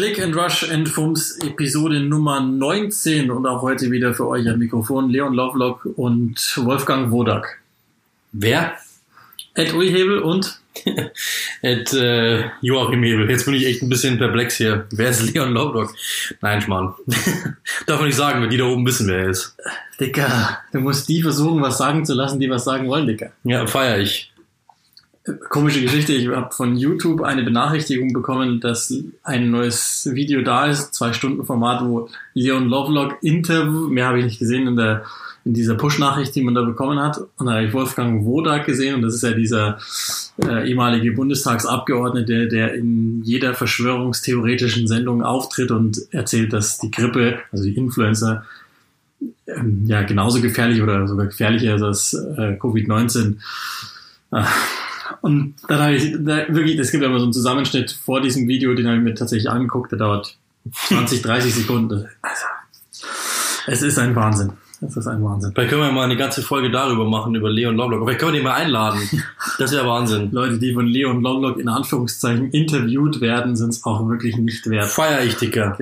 Click and Rush and Fums Episode Nummer 19 und auch heute wieder für euch am Mikrofon Leon Lovelock und Wolfgang Wodak. Wer? Ed Uihebel und Ed äh, Joachim Hebel. Jetzt bin ich echt ein bisschen perplex hier. Wer ist Leon Lovelock? Nein, Schmarrn. Darf man nicht sagen, wenn die da oben wissen, wer er ist. Dicker, du musst die versuchen, was sagen zu lassen, die was sagen wollen, Dicker. Ja, feier ich. Komische Geschichte, ich habe von YouTube eine Benachrichtigung bekommen, dass ein neues Video da ist, zwei Stunden Format, wo Leon Lovelock Interview, mehr habe ich nicht gesehen in der in dieser Push-Nachricht, die man da bekommen hat. Und da habe ich Wolfgang Wodak gesehen und das ist ja dieser äh, ehemalige Bundestagsabgeordnete, der in jeder verschwörungstheoretischen Sendung auftritt und erzählt, dass die Grippe, also die Influencer, ähm, ja genauso gefährlich oder sogar gefährlicher ist als äh, Covid-19. Und dann habe ich da, wirklich, es gibt aber so einen Zusammenschnitt vor diesem Video, den habe ich mir tatsächlich angeguckt, der dauert 20, 30 Sekunden. Also, es ist ein Wahnsinn. Das ist ein Wahnsinn. Vielleicht können wir mal eine ganze Folge darüber machen, über Leon Lovelock. Vielleicht können wir den mal einladen. Das wäre Wahnsinn. Leute, die von Leon Lovelock in Anführungszeichen interviewt werden, sind es auch wirklich nicht wert. Feier ich, Dicker.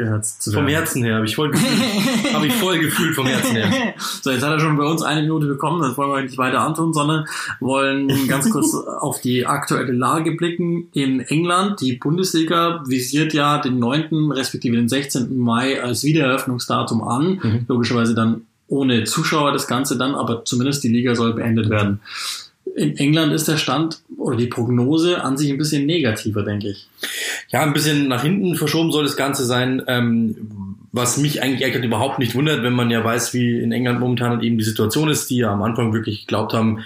Vom Herzen her. Habe ich voll gefühlt. habe ich voll gefühlt vom Herzen her. So, jetzt hat er schon bei uns eine Minute bekommen. Das wollen wir nicht weiter antun, sondern wollen ganz kurz auf die aktuelle Lage blicken. In England, die Bundesliga visiert ja den 9. respektive den 16. Mai als Wiedereröffnungsdatum an. Mhm. Logischerweise dann ohne Zuschauer das Ganze dann, aber zumindest die Liga soll beendet werden. In England ist der Stand oder die Prognose an sich ein bisschen negativer, denke ich. Ja, ein bisschen nach hinten verschoben soll das Ganze sein. Ähm, was mich eigentlich eigentlich überhaupt nicht wundert, wenn man ja weiß, wie in England momentan eben die Situation ist, die ja am Anfang wirklich geglaubt haben,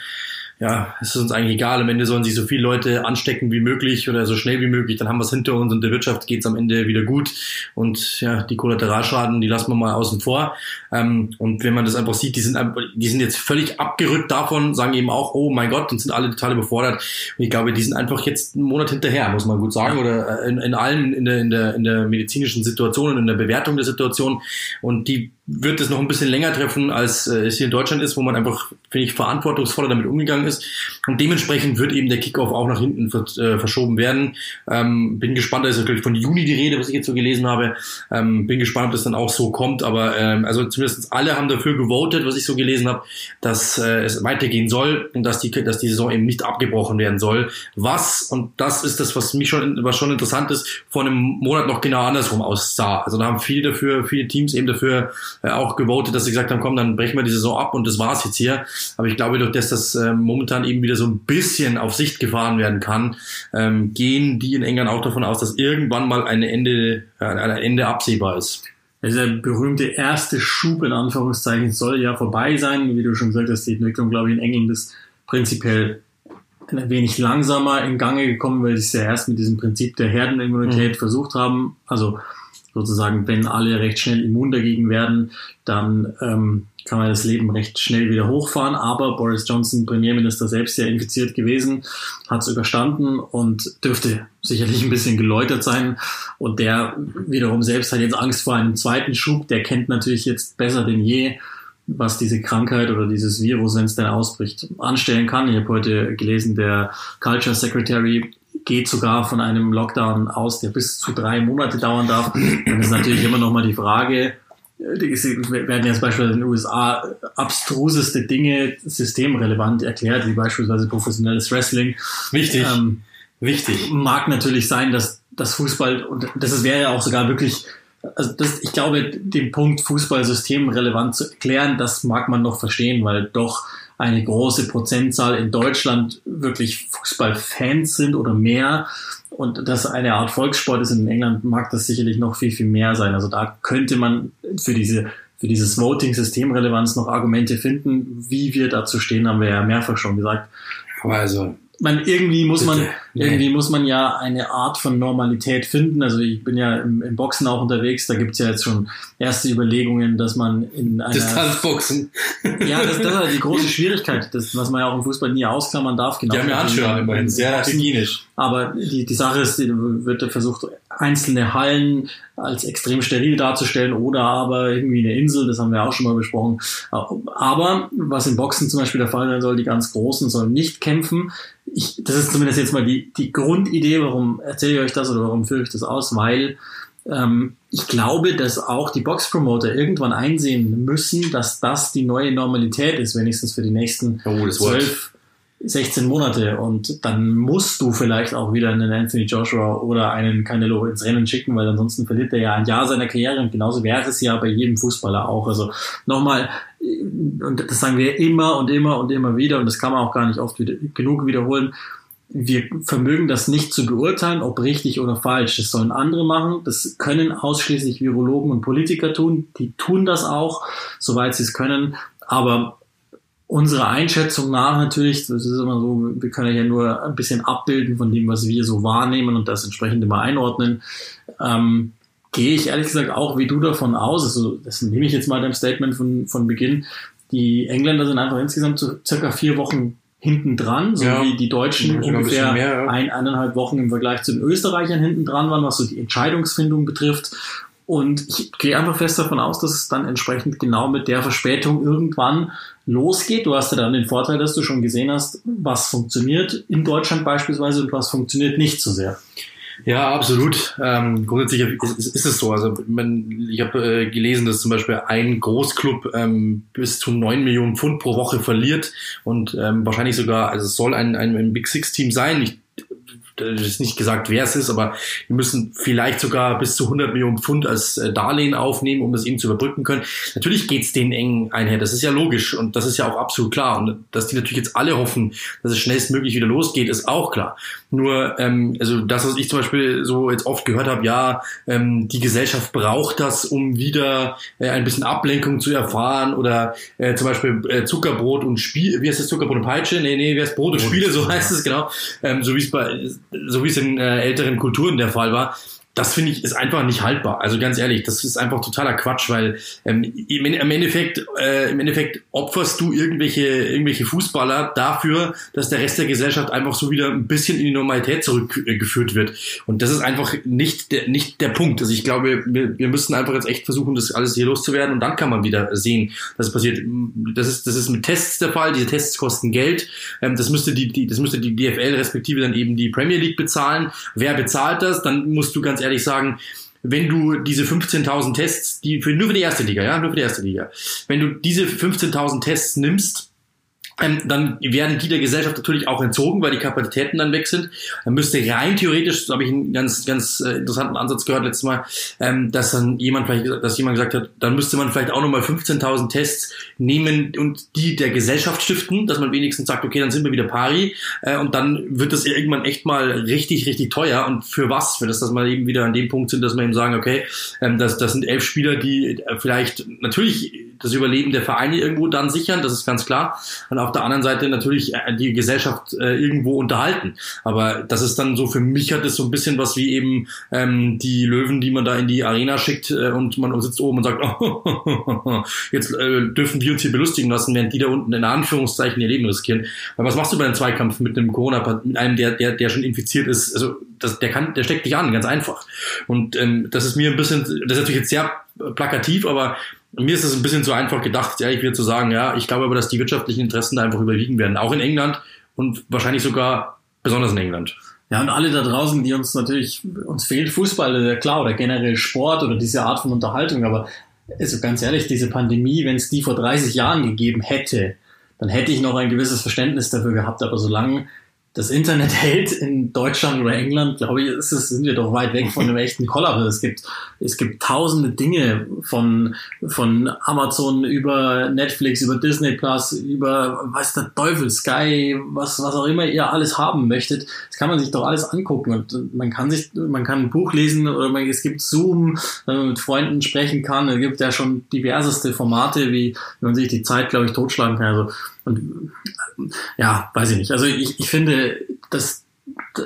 ja, es ist uns eigentlich egal. Am Ende sollen sich so viele Leute anstecken wie möglich oder so schnell wie möglich. Dann haben wir es hinter uns und der Wirtschaft geht es am Ende wieder gut. Und ja, die Kollateralschaden, die lassen wir mal außen vor. Ähm, und wenn man das einfach sieht, die sind, die sind jetzt völlig abgerückt davon, sagen eben auch, oh mein Gott, und sind alle total überfordert. Und ich glaube, die sind einfach jetzt einen Monat hinterher, muss man gut sagen, oder äh, in, in allem in der, in, der, in der medizinischen Situation und in der Bewertung der Situation. Und die wird es noch ein bisschen länger treffen, als äh, es hier in Deutschland ist, wo man einfach, finde ich, verantwortungsvoller damit umgegangen ist. Und dementsprechend wird eben der Kickoff auch nach hinten äh, verschoben werden. Ähm, bin gespannt, da ist natürlich von Juni die Rede, was ich jetzt so gelesen habe. Ähm, bin gespannt, ob das dann auch so kommt. Aber ähm, also zumindest alle haben dafür gewotet, was ich so gelesen habe, dass äh, es weitergehen soll und dass die, dass die Saison eben nicht abgebrochen werden soll. Was, und das ist das, was mich schon, was schon interessant ist, vor einem Monat noch genau andersrum aussah. Also da haben viele dafür, viele Teams eben dafür äh, auch gewotet, dass sie gesagt haben, komm, dann brechen wir die Saison ab und das war's jetzt hier. Aber ich glaube, durch das das äh, momentan eben wieder so ein bisschen auf Sicht gefahren werden kann, ähm, gehen die in England auch davon aus, dass irgendwann mal ein Ende, äh, ein Ende absehbar ist. Der berühmte erste Schub in Anführungszeichen soll ja vorbei sein. Wie du schon gesagt hast, die Entwicklung, glaube ich, in England ist prinzipiell ein wenig langsamer in Gange gekommen, weil sie es ja erst mit diesem Prinzip der Herdenimmunität mhm. versucht haben. Also sozusagen, wenn alle recht schnell immun dagegen werden, dann ähm, kann man das Leben recht schnell wieder hochfahren. Aber Boris Johnson, Premierminister, selbst ja infiziert gewesen, hat es überstanden und dürfte sicherlich ein bisschen geläutert sein. Und der wiederum selbst hat jetzt Angst vor einem zweiten Schub. Der kennt natürlich jetzt besser denn je, was diese Krankheit oder dieses Virus, wenn es denn ausbricht, anstellen kann. Ich habe heute gelesen, der Culture Secretary geht sogar von einem Lockdown aus, der bis zu drei Monate dauern darf. Dann ist natürlich immer noch mal die Frage, äh, werden jetzt beispielsweise in den USA abstruseste Dinge systemrelevant erklärt, wie beispielsweise professionelles Wrestling. Wichtig. Ähm, Wichtig. Mag natürlich sein, dass das Fußball, und das wäre ja auch sogar wirklich, also das, ich glaube, den Punkt Fußball systemrelevant zu erklären, das mag man noch verstehen, weil doch eine große Prozentzahl in Deutschland wirklich Fußballfans sind oder mehr und das eine Art Volkssport ist in England, mag das sicherlich noch viel, viel mehr sein. Also da könnte man für diese für dieses Voting-Systemrelevanz noch Argumente finden. Wie wir dazu stehen, haben wir ja mehrfach schon gesagt. Aber also man, irgendwie muss man, nee. irgendwie muss man ja eine Art von Normalität finden. Also ich bin ja im, im Boxen auch unterwegs, da gibt's ja jetzt schon erste Überlegungen, dass man in einer Distanzboxen. Ja, das, das ist halt die große Schwierigkeit, das, was man ja auch im Fußball nie ausklammern darf. Genau. Die haben ja Handschuhe immerhin, sehr hygienisch. Aber die, die Sache ist, die wird versucht, einzelne Hallen als extrem steril darzustellen oder aber irgendwie eine Insel, das haben wir auch schon mal besprochen. Aber was im Boxen zum Beispiel der Fall sein soll, die ganz Großen sollen nicht kämpfen. Ich, das ist zumindest jetzt mal die, die Grundidee, warum erzähle ich euch das oder warum führe ich das aus, weil ähm, ich glaube, dass auch die Box-Promoter irgendwann einsehen müssen, dass das die neue Normalität ist, wenigstens für die nächsten Oh. 12, 16 Monate. Und dann musst du vielleicht auch wieder einen Anthony Joshua oder einen Canelo ins Rennen schicken, weil ansonsten verliert er ja ein Jahr seiner Karriere. Und genauso wäre es ja bei jedem Fußballer auch. Also nochmal, und das sagen wir immer und immer und immer wieder, und das kann man auch gar nicht oft wieder, genug wiederholen. Wir vermögen das nicht zu beurteilen, ob richtig oder falsch. Das sollen andere machen. Das können ausschließlich Virologen und Politiker tun. Die tun das auch, soweit sie es können. Aber unserer Einschätzung nach natürlich, das ist immer so, wir können ja nur ein bisschen abbilden von dem, was wir so wahrnehmen und das entsprechend immer einordnen. Ähm, gehe ich ehrlich gesagt auch wie du davon aus, also das nehme ich jetzt mal deinem Statement von, von Beginn, die Engländer sind einfach insgesamt so circa vier Wochen hinten dran, so Ja. wie die Deutschen ein ungefähr bisschen mehr, ja. ein, eineinhalb Wochen im Vergleich zu den Österreichern hinten dran waren, was so die Entscheidungsfindung betrifft. Und ich gehe einfach fest davon aus, dass es dann entsprechend genau mit der Verspätung irgendwann losgeht. Du hast ja dann den Vorteil, dass du schon gesehen hast, was funktioniert in Deutschland beispielsweise und was funktioniert nicht so sehr. Ja, absolut. Ähm, grundsätzlich ist, ist, es so. Also man, ich habe äh, gelesen, dass zum Beispiel ein Großclub ähm, bis zu neun Millionen Pfund pro Woche verliert und ähm, wahrscheinlich sogar, also es soll ein, ein, ein Big Six Team sein. Ich, ist nicht gesagt, wer es ist, aber die müssen vielleicht sogar bis zu 100 Millionen Pfund als äh, Darlehen aufnehmen, um das eben zu überbrücken können. Natürlich geht's denen eng einher, das ist ja logisch und das ist ja auch absolut klar. Und dass die natürlich jetzt alle hoffen, dass es schnellstmöglich wieder losgeht, ist auch klar. Nur, ähm, also das, was ich zum Beispiel so jetzt oft gehört habe, ja, ähm, die Gesellschaft braucht das, um wieder äh, ein bisschen Ablenkung zu erfahren oder äh, zum Beispiel äh, Zuckerbrot und Spiel, wie heißt das Zuckerbrot und Peitsche? Nee, nee, wie heißt Brot und Spiele, so heißt es genau. Ähm, so wie es bei, so wie es in äh, älteren Kulturen der Fall war. Das finde ich ist einfach nicht haltbar. Also ganz ehrlich, das ist einfach totaler Quatsch, weil ähm, im, im Endeffekt, äh, im Endeffekt opferst du irgendwelche irgendwelche Fußballer dafür, dass der Rest der Gesellschaft einfach so wieder ein bisschen in die Normalität zurückgeführt wird. Und das ist einfach nicht der nicht der Punkt. Also ich glaube, wir, wir müssen einfach jetzt echt versuchen, das alles hier loszuwerden und dann kann man wieder sehen, dass es passiert. Das ist das ist mit Tests der Fall. Diese Tests kosten Geld. Ähm, das müsste die, die das müsste die DFL respektive dann eben die Premier League bezahlen. Wer bezahlt das? Dann musst du ganz ehrlich sagen, wenn du diese 15.000 Tests, die für, nur für die erste Liga, ja, nur für die erste Liga, wenn du diese 15.000 Tests nimmst, ähm, dann werden die der Gesellschaft natürlich auch entzogen, weil die Kapazitäten dann weg sind. Dann müsste rein theoretisch, so habe ich einen ganz, ganz äh, interessanten Ansatz gehört letztes Mal, ähm, dass dann jemand vielleicht, dass jemand gesagt hat, dann müsste man vielleicht auch nochmal 15.000 Tests nehmen und die der Gesellschaft stiften, dass man wenigstens sagt, okay, dann sind wir wieder pari äh, und dann wird das irgendwann echt mal richtig, richtig teuer. Und für was? Für das, dass wir eben wieder an dem Punkt sind, dass wir eben sagen, okay, ähm, das, das sind elf Spieler, die vielleicht natürlich das Überleben der Vereine irgendwo dann sichern, das ist ganz klar. Und auf der anderen Seite natürlich äh, die Gesellschaft äh, irgendwo unterhalten. Aber das ist dann so, für mich hat es so ein bisschen was wie eben ähm, die Löwen, die man da in die Arena schickt äh, und man sitzt oben und sagt, oh, jetzt äh, dürfen wir uns hier belustigen lassen, während die da unten in Anführungszeichen ihr Leben riskieren. Weil was machst du bei einem Zweikampf mit einem Corona, mit einem, der, der, der schon infiziert ist? Also das, der kann, der steckt dich an, ganz einfach. Und ähm, das ist mir ein bisschen, das ist natürlich jetzt sehr plakativ, aber mir ist es ein bisschen zu einfach gedacht, ehrlich wieder zu sagen, ja, ich glaube aber, dass die wirtschaftlichen Interessen da einfach überwiegen werden, auch in England und wahrscheinlich sogar besonders in England. Ja, und alle da draußen, die uns natürlich, uns fehlt Fußball, klar, oder generell Sport oder diese Art von Unterhaltung, aber also ganz ehrlich, diese Pandemie, wenn es die vor 30 Jahren gegeben hätte, dann hätte ich noch ein gewisses Verständnis dafür gehabt, aber solange das Internet hält in Deutschland oder England, glaube ich, ist es, sind wir doch weit weg von einem echten Kollaps. Es gibt, es gibt tausende Dinge von, von Amazon über Netflix, über Disney Plus, über, weiß der Teufel, Sky, was, was auch immer ihr alles haben möchtet. Das kann man sich doch alles angucken und man kann sich, man kann ein Buch lesen oder man, es gibt Zoom, wenn man mit Freunden sprechen kann. Es gibt ja schon diverseste Formate, wie, wie man sich die Zeit, glaube ich, totschlagen kann. Also, und ja, weiß ich nicht. Also ich, ich finde, das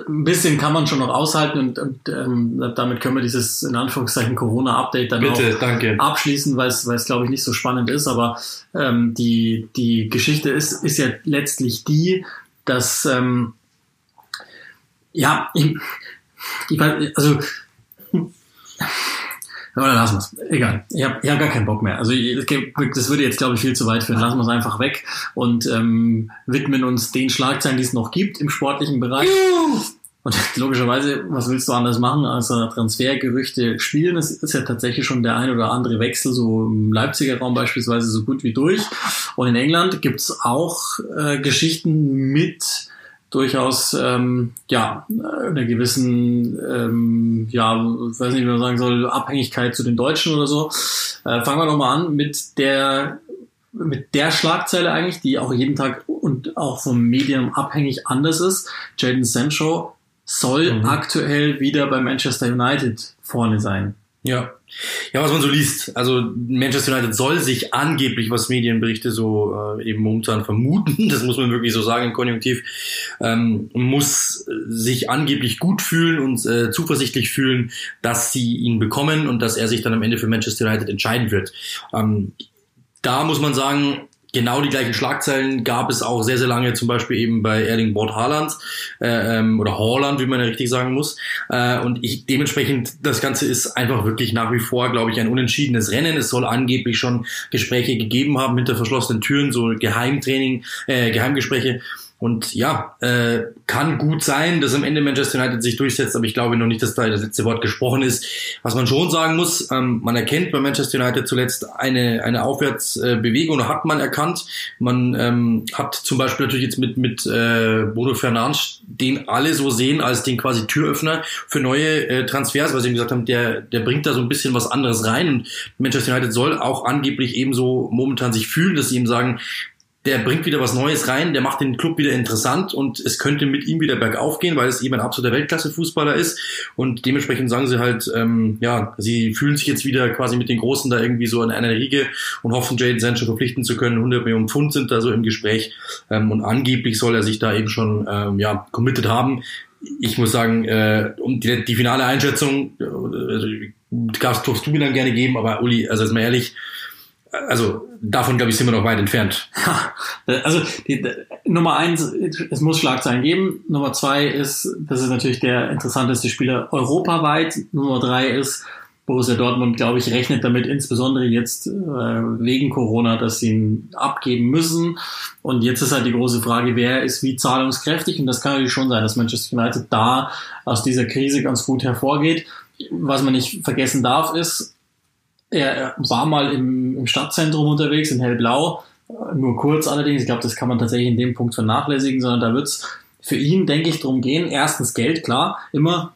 ein bisschen kann man schon noch aushalten und, und ähm, damit können wir dieses in Anführungszeichen Corona-Update dann auch danke. abschließen, weil es, weil es glaube ich nicht so spannend ist. Aber ähm, die, die Geschichte ist, ist ja letztlich die, dass ähm, ja, ich, ich also oder lassen wir es. Egal. Ich habe ich hab gar keinen Bock mehr. Also ich- das würde jetzt, glaube ich, viel zu weit führen. Lassen wir es einfach weg und ähm, widmen uns den Schlagzeilen, die es noch gibt im sportlichen Bereich. Und logischerweise, was willst du anders machen, als Transfergerüchte spielen? Es ist ja tatsächlich schon der ein oder andere Wechsel, so im Leipziger Raum beispielsweise, so gut wie durch. Und in England gibt's auch äh, Geschichten mit durchaus ähm, ja einer gewissen ähm, ja weiß nicht wie man sagen soll Abhängigkeit zu den Deutschen oder so. Äh, fangen wir noch mal an mit der mit der Schlagzeile eigentlich die auch jeden Tag und auch vom Medium abhängig anders ist. Jaden Sancho soll mhm. aktuell wieder bei Manchester United vorne sein ja. Ja, was man so liest. Also Manchester United soll sich angeblich, was Medienberichte so äh, eben momentan vermuten, das muss man wirklich so sagen im Konjunktiv, ähm, muss sich angeblich gut fühlen und äh, zuversichtlich fühlen, dass sie ihn bekommen und dass er sich dann am Ende für Manchester United entscheiden wird. Ähm, da muss man sagen, genau die gleichen Schlagzeilen gab es auch sehr, sehr lange, zum Beispiel eben bei Erling Bord Haaland äh, ähm, oder Haaland, wie man ja richtig sagen muss. Äh, und ich dementsprechend, das Ganze ist einfach wirklich nach wie vor, glaube ich, ein unentschiedenes Rennen. Es soll angeblich schon Gespräche gegeben haben hinter verschlossenen Türen, so Geheimtraining, äh, Geheimgespräche. Und ja, äh, kann gut sein, dass am Ende Manchester United sich durchsetzt, aber ich glaube noch nicht, dass da das letzte Wort gesprochen ist. Was man schon sagen muss, ähm, man erkennt bei Manchester United zuletzt eine, eine Aufwärtsbewegung, hat man erkannt. Man ähm, hat zum Beispiel natürlich jetzt mit, mit äh, Bruno Fernandes, den alle so sehen als den quasi Türöffner für neue äh, Transfers, weil sie gesagt haben, der, der bringt da so ein bisschen was anderes rein und Manchester United soll auch angeblich ebenso momentan sich fühlen, dass sie ihm sagen, der bringt wieder was Neues rein, der macht den Club wieder interessant und es könnte mit ihm wieder bergauf gehen, weil es eben ein absoluter Weltklasse-Fußballer ist und dementsprechend sagen sie halt, ähm, ja, sie fühlen sich jetzt wieder quasi mit den Großen da irgendwie so in einer Riege und hoffen, Jaden Sancho verpflichten zu können. 100 Millionen Pfund sind da so im Gespräch ähm, und angeblich soll er sich da eben schon, ähm, ja, committed haben. Ich muss sagen, äh, um die, die finale Einschätzung, äh, darfst, darfst du mir dann gerne geben, aber Uli, also jetzt mal ehrlich, also davon, glaube ich, sind wir noch weit entfernt. Ja, also die, Nummer eins, es muss Schlagzeilen geben. Nummer zwei ist, das ist natürlich der interessanteste Spieler europaweit. Nummer drei ist, Borussia Dortmund, glaube ich, rechnet damit insbesondere jetzt äh, wegen Corona, dass sie ihn abgeben müssen. Und jetzt ist halt die große Frage, wer ist wie zahlungskräftig? Und das kann natürlich schon sein, dass Manchester United da aus dieser Krise ganz gut hervorgeht. Was man nicht vergessen darf, ist, er war mal im, im Stadtzentrum unterwegs in Hellblau, nur kurz allerdings. Ich glaube, das kann man tatsächlich in dem Punkt vernachlässigen, sondern da wird es für ihn, denke ich, darum gehen. Erstens Geld, klar, immer.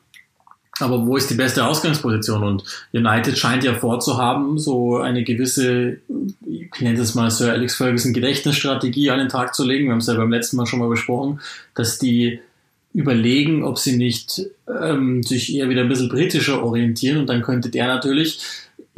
Aber wo ist die beste Ausgangsposition? Und United scheint ja vorzuhaben, so eine gewisse, ich nenne es mal Sir Alex Ferguson Gedächtnisstrategie an den Tag zu legen. Wir haben es ja beim letzten Mal schon mal besprochen, dass die überlegen, ob sie nicht ähm, sich eher wieder ein bisschen britischer orientieren und dann könnte der natürlich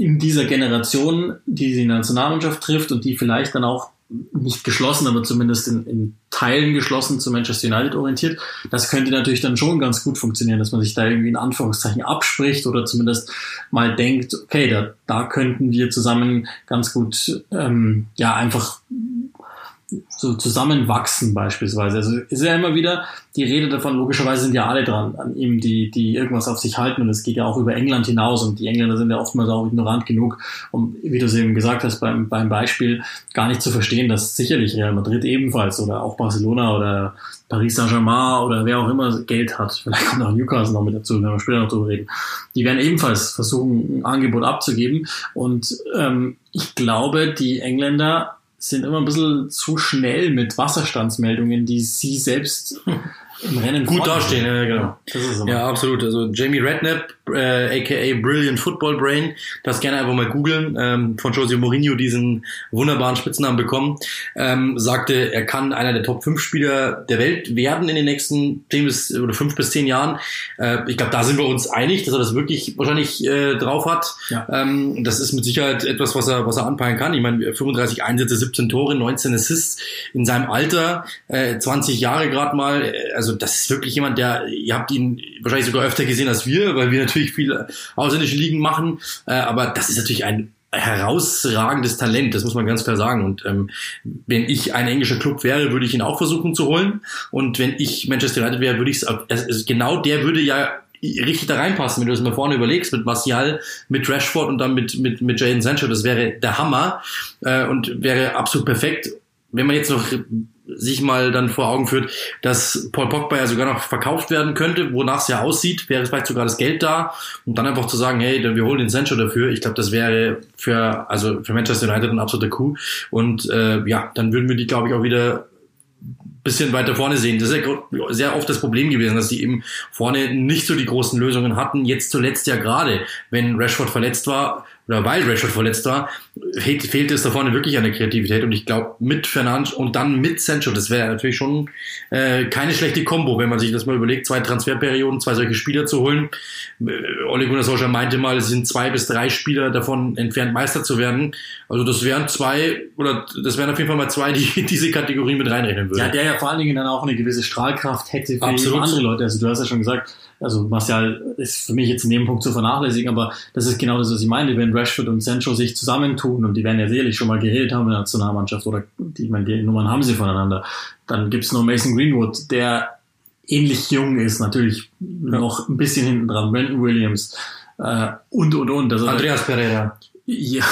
in dieser Generation, die die Nationalmannschaft trifft und die vielleicht dann auch nicht geschlossen, aber zumindest in, in Teilen geschlossen zu Manchester United orientiert. Das könnte natürlich dann schon ganz gut funktionieren, dass man sich da irgendwie in Anführungszeichen abspricht oder zumindest mal denkt, okay, da, da könnten wir zusammen ganz gut ähm, ja einfach so zusammenwachsen beispielsweise. Also ist ja immer wieder die Rede davon, logischerweise sind ja alle dran an ihm, die, die irgendwas auf sich halten. Und es geht ja auch über England hinaus und die Engländer sind ja oftmals auch ignorant genug, um, wie du es eben gesagt hast, beim, beim Beispiel gar nicht zu verstehen, dass sicherlich Real Madrid ebenfalls oder auch Barcelona oder Paris Saint-Germain oder wer auch immer Geld hat, vielleicht kommt auch Newcastle noch mit dazu, wenn wir später noch drüber reden, die werden ebenfalls versuchen, ein Angebot abzugeben. Und ähm, ich glaube, die Engländer sind immer ein bisschen zu schnell mit Wasserstandsmeldungen, die sie selbst im Rennen gut dastehen. Ja, genau. Ja, absolut. Also Jamie Redknapp, äh, aka Brilliant Football Brain, das gerne einfach mal googeln, ähm, von Jose Mourinho diesen wunderbaren Spitznamen bekommen, ähm, sagte, er kann einer der Top 5 Spieler der Welt werden in den nächsten 10 bis oder 5 bis 10 Jahren. Äh, ich glaube, da sind wir uns einig, dass er das wirklich wahrscheinlich äh, drauf hat. Ja. Ähm, das ist mit Sicherheit etwas, was er, was er anpeilen kann. Ich meine, 35 Einsätze, 17 Tore, 19 Assists in seinem Alter, äh, 20 Jahre gerade mal. Äh, also das ist wirklich jemand, der, ihr habt ihn wahrscheinlich sogar öfter gesehen als wir, weil wir natürlich viele ausländische Ligen machen. Äh, aber das ist natürlich ein herausragendes Talent, das muss man ganz klar sagen. Und ähm, wenn ich ein englischer Club wäre, würde ich ihn auch versuchen zu holen. Und wenn ich Manchester United wäre, würde ich es, genau der würde ja richtig da reinpassen, wenn du das mal vorne überlegst, mit Martial, mit Rashford und dann mit, mit, mit Jaden Sancho, das wäre der Hammer äh, und wäre absolut perfekt wenn man jetzt noch sich mal dann vor Augen führt, dass Paul Pogba ja sogar noch verkauft werden könnte, wonach es ja aussieht, wäre vielleicht sogar das Geld da und dann einfach zu sagen, hey, wir holen den Sancho dafür. Ich glaube, das wäre für also für Manchester United ein absoluter Coup und äh, ja, dann würden wir die glaube ich auch wieder bisschen weiter vorne sehen. Das ist ja sehr oft das Problem gewesen, dass sie eben vorne nicht so die großen Lösungen hatten. Jetzt zuletzt ja gerade, wenn Rashford verletzt war, oder weil Rashford verletzt war, fehlt, fehlt es da vorne wirklich an der Kreativität. Und ich glaube, mit Fernandes und dann mit Sancho, das wäre natürlich schon äh, keine schlechte Kombo, wenn man sich das mal überlegt, zwei Transferperioden, zwei solche Spieler zu holen. Äh, Ole Gunnar Solskjaer meinte mal, es sind zwei bis drei Spieler davon entfernt, Meister zu werden. Also das wären zwei, oder das wären auf jeden Fall mal zwei, die diese Kategorie mit reinrechnen würden. Ja, der ja vor allen Dingen dann auch eine gewisse Strahlkraft hätte für andere Leute. Also du hast ja schon gesagt, also Martial ist für mich jetzt in dem Punkt zu vernachlässigen, aber das ist genau das, was ich meine. Wenn Rashford und Sancho sich zusammentun und die werden ja sicherlich schon mal geredet haben in der Nationalmannschaft oder die, ich meine, die Nummern haben sie voneinander, dann gibt's noch Mason Greenwood, der ähnlich jung ist, natürlich noch ein bisschen hinten dran, Brandon Williams äh, und und und. Also Andreas Pereira. Ja,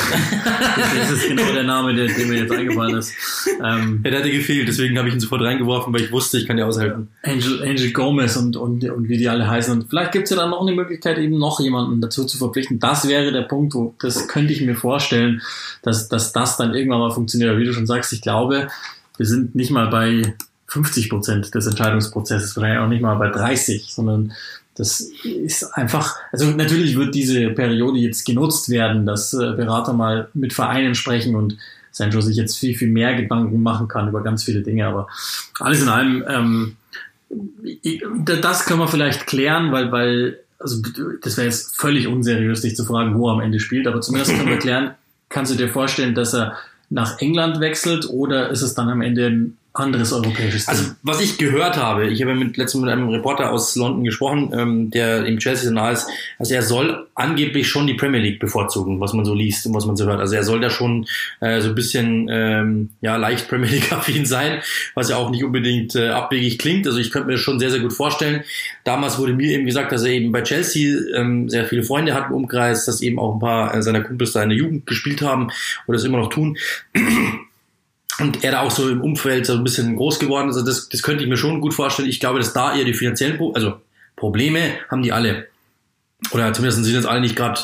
das ist genau der Name, der, der mir jetzt eingefallen ist. Ähm, ja, der hatte gefehlt, deswegen habe ich ihn sofort reingeworfen, weil ich wusste, ich kann dir aushelfen. Angel, Angel Gomez und, und, und wie die alle heißen. Und vielleicht gibt es ja dann noch eine Möglichkeit, eben noch jemanden dazu zu verpflichten. Das wäre der Punkt, wo das könnte ich mir vorstellen, dass, dass das dann irgendwann mal funktioniert. Aber wie du schon sagst, ich glaube, wir sind nicht mal bei 50 Prozent des Entscheidungsprozesses, vielleicht auch nicht mal bei 30, sondern das ist einfach, also natürlich wird diese Periode jetzt genutzt werden, dass äh, Berater mal mit Vereinen sprechen und Sancho sich jetzt viel, viel mehr Gedanken machen kann über ganz viele Dinge, aber alles in allem, ähm, das können wir vielleicht klären, weil, weil, also das wäre jetzt völlig unseriös, dich zu fragen, wo er am Ende spielt, aber zumindest können wir klären, kannst du dir vorstellen, dass er nach England wechselt oder ist es dann am Ende ein anderes europäisches Team. Also was ich gehört habe, ich habe mit letztens mit einem Reporter aus London gesprochen, ähm, der im Chelsea nahe ist, also er soll angeblich schon die Premier League bevorzugen, was man so liest und was man so hört. Also er soll da schon äh, so ein bisschen ähm, ja leicht Premier League affin sein, was ja auch nicht unbedingt äh, abwegig klingt. Also ich könnte mir das schon sehr sehr gut vorstellen. Damals wurde mir eben gesagt, dass er eben bei Chelsea ähm, sehr viele Freunde hat im Umkreis, dass eben auch ein paar äh, seiner Kumpels da in der Jugend gespielt haben oder es immer noch tun und er da auch so im Umfeld so ein bisschen groß geworden ist. Also das, das könnte ich mir schon gut vorstellen. Ich glaube, dass da eher die finanziellen, also Probleme haben die alle. Oder zumindest sind jetzt alle nicht gerade,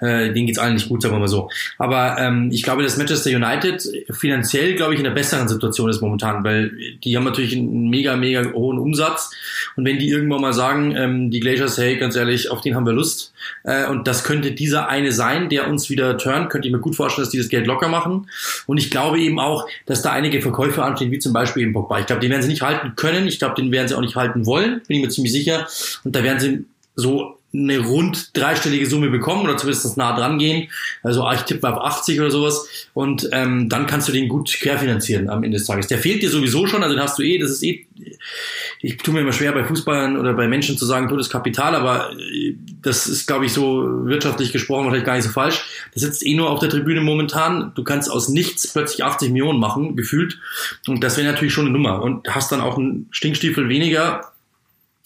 äh, denen geht's allen nicht gut, sagen wir mal so. Aber ähm, ich glaube, dass Manchester United finanziell, glaube ich, in einer besseren Situation ist momentan, weil die haben natürlich einen mega, mega hohen Umsatz. Und wenn die irgendwann mal sagen, ähm, die Glaciers, hey, ganz ehrlich, auf den haben wir Lust, äh, und das könnte dieser eine sein, der uns wieder turnt, könnte ich mir gut vorstellen, dass die das Geld locker machen. Und ich glaube eben auch, dass da einige Verkäufe anstehen, wie zum Beispiel eben Pogba. Ich glaube, den werden sie nicht halten können. Ich glaube, den werden sie auch nicht halten wollen, bin ich mir ziemlich sicher. Und da werden sie so eine rund dreistellige Summe bekommen oder zumindest nah dran gehen. Also ich tippe auf 80 oder sowas. Und ähm, dann kannst du den gut querfinanzieren am Ende des Tages. Der fehlt dir sowieso schon, also den hast du eh, das ist eh, ich tue mir immer schwer bei Fußballern oder bei Menschen zu sagen, totes Kapital, aber äh, das ist, glaube ich, so wirtschaftlich gesprochen wahrscheinlich gar nicht so falsch. Das sitzt eh nur auf der Tribüne momentan. Du kannst aus nichts plötzlich 80 Millionen machen, gefühlt. Und das wäre natürlich schon eine Nummer. Und hast dann auch einen Stinkstiefel weniger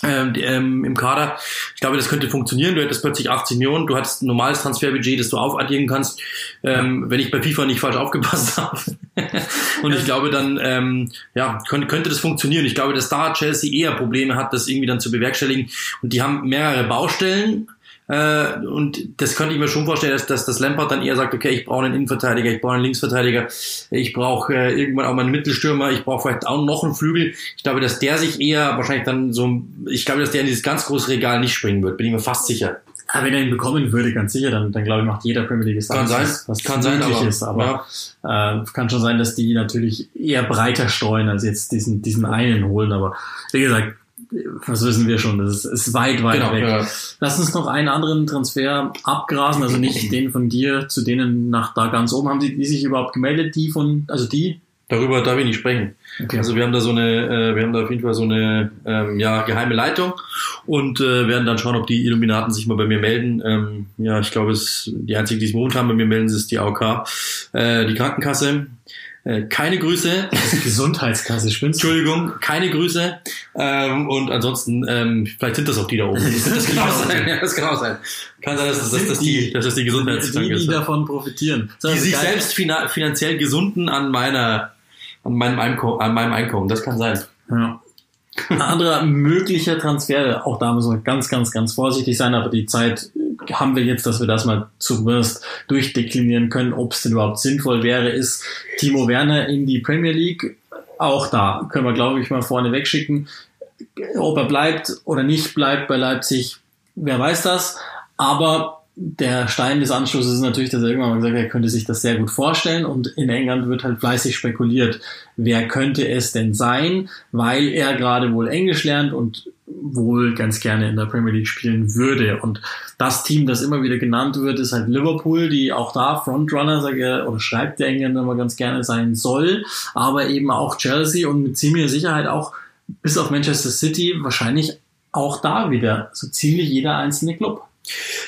ähm, ähm, im Kader. Ich glaube, das könnte funktionieren. Du hättest plötzlich 80 Millionen, du hattest ein normales Transferbudget, das du aufaddieren kannst, ähm, wenn ich bei FIFA nicht falsch aufgepasst habe. und ich glaube dann, ähm, ja, könnte, könnte das funktionieren. Ich glaube, dass da Chelsea eher Probleme hat, das irgendwie dann zu bewerkstelligen. Und die haben mehrere Baustellen äh, und das könnte ich mir schon vorstellen, dass, dass das Lampard dann eher sagt, okay, ich brauche einen Innenverteidiger, ich brauche einen Linksverteidiger, ich brauche äh, irgendwann auch mal einen Mittelstürmer, ich brauche vielleicht auch noch einen Flügel. Ich glaube, dass der sich eher wahrscheinlich dann so, ich glaube, dass der in dieses ganz große Regal nicht springen wird, bin ich mir fast sicher. Ja, wenn er ihn bekommen würde, ganz sicher, dann, dann glaube ich, macht jeder Premier League kann sein, was kann sein, aber, ist. Aber ja. äh, kann schon sein, dass die natürlich eher breiter streuen, als jetzt diesen, diesen einen holen. Aber wie gesagt, was wissen wir schon, das ist, ist weit, weit genau, weg. Ja. Lass uns noch einen anderen Transfer abgrasen, also nicht den von dir zu denen nach da ganz oben. Haben die, die sich überhaupt gemeldet, die von, also die? Darüber darf ich nicht sprechen. Okay. Also wir haben da so eine, äh, wir haben da auf jeden Fall so eine ähm, ja, geheime Leitung und äh, werden dann schauen, ob die Illuminaten sich mal bei mir melden. Ähm, ja, ich glaube, es die einzige, die sich momentan bei mir melden, ist die AOK, äh, die Krankenkasse. Äh, keine Grüße. Gesundheitskasse, spinnst Entschuldigung, keine Grüße. Ähm, und ansonsten, ähm, vielleicht sind das auch die da oben. Das, kann auch sein. Ja, das kann auch sein. Kann sein, dass das, das, das, die, dass das die Gesundheitskranke ist. Die, die davon profitieren. die sich geil. selbst finanziell gesunden an meiner an meinem, Einkommen, an meinem Einkommen. Das kann sein. Ja. Ein anderer möglicher Transfer, auch da müssen wir ganz, ganz, ganz vorsichtig sein, aber die Zeit haben wir jetzt, dass wir das mal zumindest durchdeklinieren können, ob es denn überhaupt sinnvoll wäre, ist Timo Werner in die Premier League. Auch da können wir, glaube ich, mal vorne wegschicken. Ob er bleibt oder nicht bleibt bei Leipzig, wer weiß das. Aber der Stein des Anschlusses ist natürlich, dass er irgendwann mal gesagt hat, er könnte sich das sehr gut vorstellen und in England wird halt fleißig spekuliert, wer könnte es denn sein, weil er gerade wohl Englisch lernt und wohl ganz gerne in der Premier League spielen würde. Und das Team, das immer wieder genannt wird, ist halt Liverpool, die auch da Frontrunner, sage er, oder schreibt der Engländer immer ganz gerne sein soll, aber eben auch Chelsea und mit ziemlicher Sicherheit auch bis auf Manchester City wahrscheinlich auch da wieder so ziemlich jeder einzelne Club.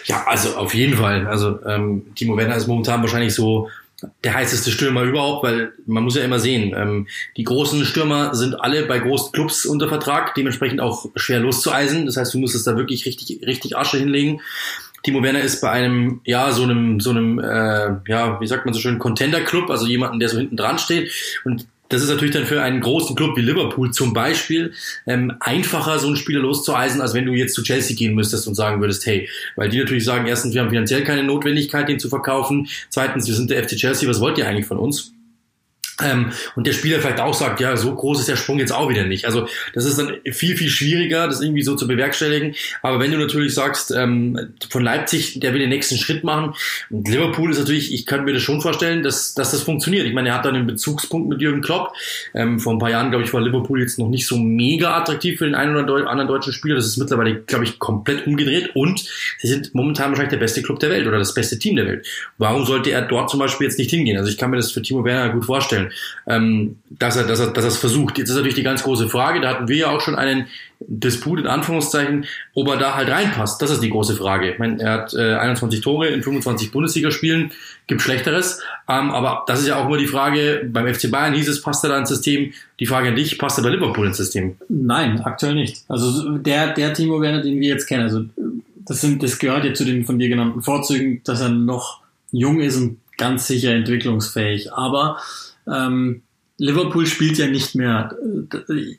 Ja, also auf jeden Fall. Also ähm, Timo Werner ist momentan wahrscheinlich so der heißeste Stürmer überhaupt, weil man muss ja immer sehen, ähm, die großen Stürmer sind alle bei großen Clubs unter Vertrag, dementsprechend auch schwer loszueisen. Das heißt, du musstest da wirklich richtig, richtig Asche hinlegen. Timo Werner ist bei einem, ja, so einem, so einem, äh, ja, wie sagt man so schön, Contender-Club, also jemanden, der so hinten dran steht. Und das ist natürlich dann für einen großen Club wie Liverpool zum Beispiel ähm, einfacher, so einen Spieler loszueisen, als wenn du jetzt zu Chelsea gehen müsstest und sagen würdest, hey, weil die natürlich sagen, erstens, wir haben finanziell keine Notwendigkeit, den zu verkaufen. Zweitens, wir sind der FC Chelsea, was wollt ihr eigentlich von uns? Ähm, und der Spieler vielleicht auch sagt, ja, so groß ist der Sprung jetzt auch wieder nicht. Also das ist dann viel, viel schwieriger, das irgendwie so zu bewerkstelligen. Aber wenn du natürlich sagst, ähm, von Leipzig, der will den nächsten Schritt machen, und Liverpool ist natürlich, ich kann mir das schon vorstellen, dass, dass das funktioniert. Ich meine, er hat dann einen Bezugspunkt mit Jürgen Klopp. Ähm, vor ein paar Jahren, glaube ich, war Liverpool jetzt noch nicht so mega attraktiv für den einen oder anderen deutschen Spieler. Das ist mittlerweile, glaube ich, komplett umgedreht. Und sie sind momentan wahrscheinlich der beste Club der Welt oder das beste Team der Welt. Warum sollte er dort zum Beispiel jetzt nicht hingehen? Also ich kann mir das für Timo Werner gut vorstellen ähm, dass er, dass er, dass er es versucht. Jetzt ist natürlich die ganz große Frage. Da hatten wir ja auch schon einen Disput in Anführungszeichen, ob er da halt reinpasst. Das ist die große Frage. Ich meine, er hat äh, 21 Tore in 25 Bundesligaspielen, gibt Schlechteres. Ähm, aber das ist ja auch immer die Frage. Beim FC Bayern hieß es, passt er da ins System? Die Frage an dich, passt er bei Liverpool ins System? Nein, aktuell nicht. Also der, der Timo Werner, den wir jetzt kennen, also das sind, das gehört ja zu den von dir genannten Vorzügen, dass er noch jung ist und ganz sicher entwicklungsfähig. Aber ähm, Liverpool spielt ja nicht mehr.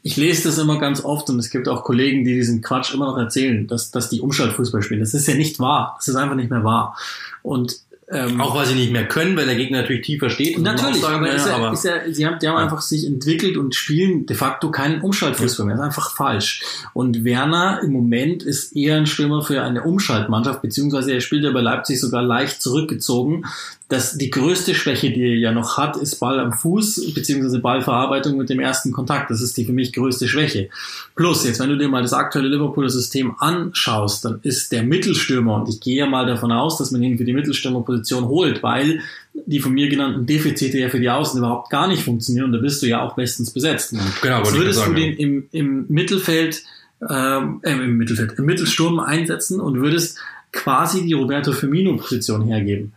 Ich lese das immer ganz oft und es gibt auch Kollegen, die diesen Quatsch immer noch erzählen, dass, dass die Umschaltfußball spielen. Das ist ja nicht wahr. Das ist einfach nicht mehr wahr. Und ähm, auch weil sie nicht mehr können, weil der Gegner natürlich tiefer steht. Natürlich, sagen, aber, ist ja, aber ist ja, sie haben, die haben ja. einfach sich entwickelt und spielen de facto keinen Umschaltfußball mehr. Das ist einfach falsch. Und Werner im Moment ist eher ein Stürmer für eine Umschaltmannschaft, beziehungsweise er spielt ja bei Leipzig sogar leicht zurückgezogen dass die größte Schwäche, die er ja noch hat, ist Ball am Fuß beziehungsweise Ballverarbeitung mit dem ersten Kontakt. Das ist die für mich größte Schwäche. Plus, jetzt wenn du dir mal das aktuelle Liverpooler System anschaust, dann ist der Mittelstürmer, und ich gehe ja mal davon aus, dass man ihn für die Mittelstürmerposition holt, weil die von mir genannten Defizite ja für die Außen überhaupt gar nicht funktionieren und da bist du ja auch bestens besetzt. Genau, Jetzt würdest sagen, du den im, im Mittelfeld, ähm, äh, im Mittelfeld, im Mittelsturm einsetzen und würdest quasi die Roberto Firmino-Position hergeben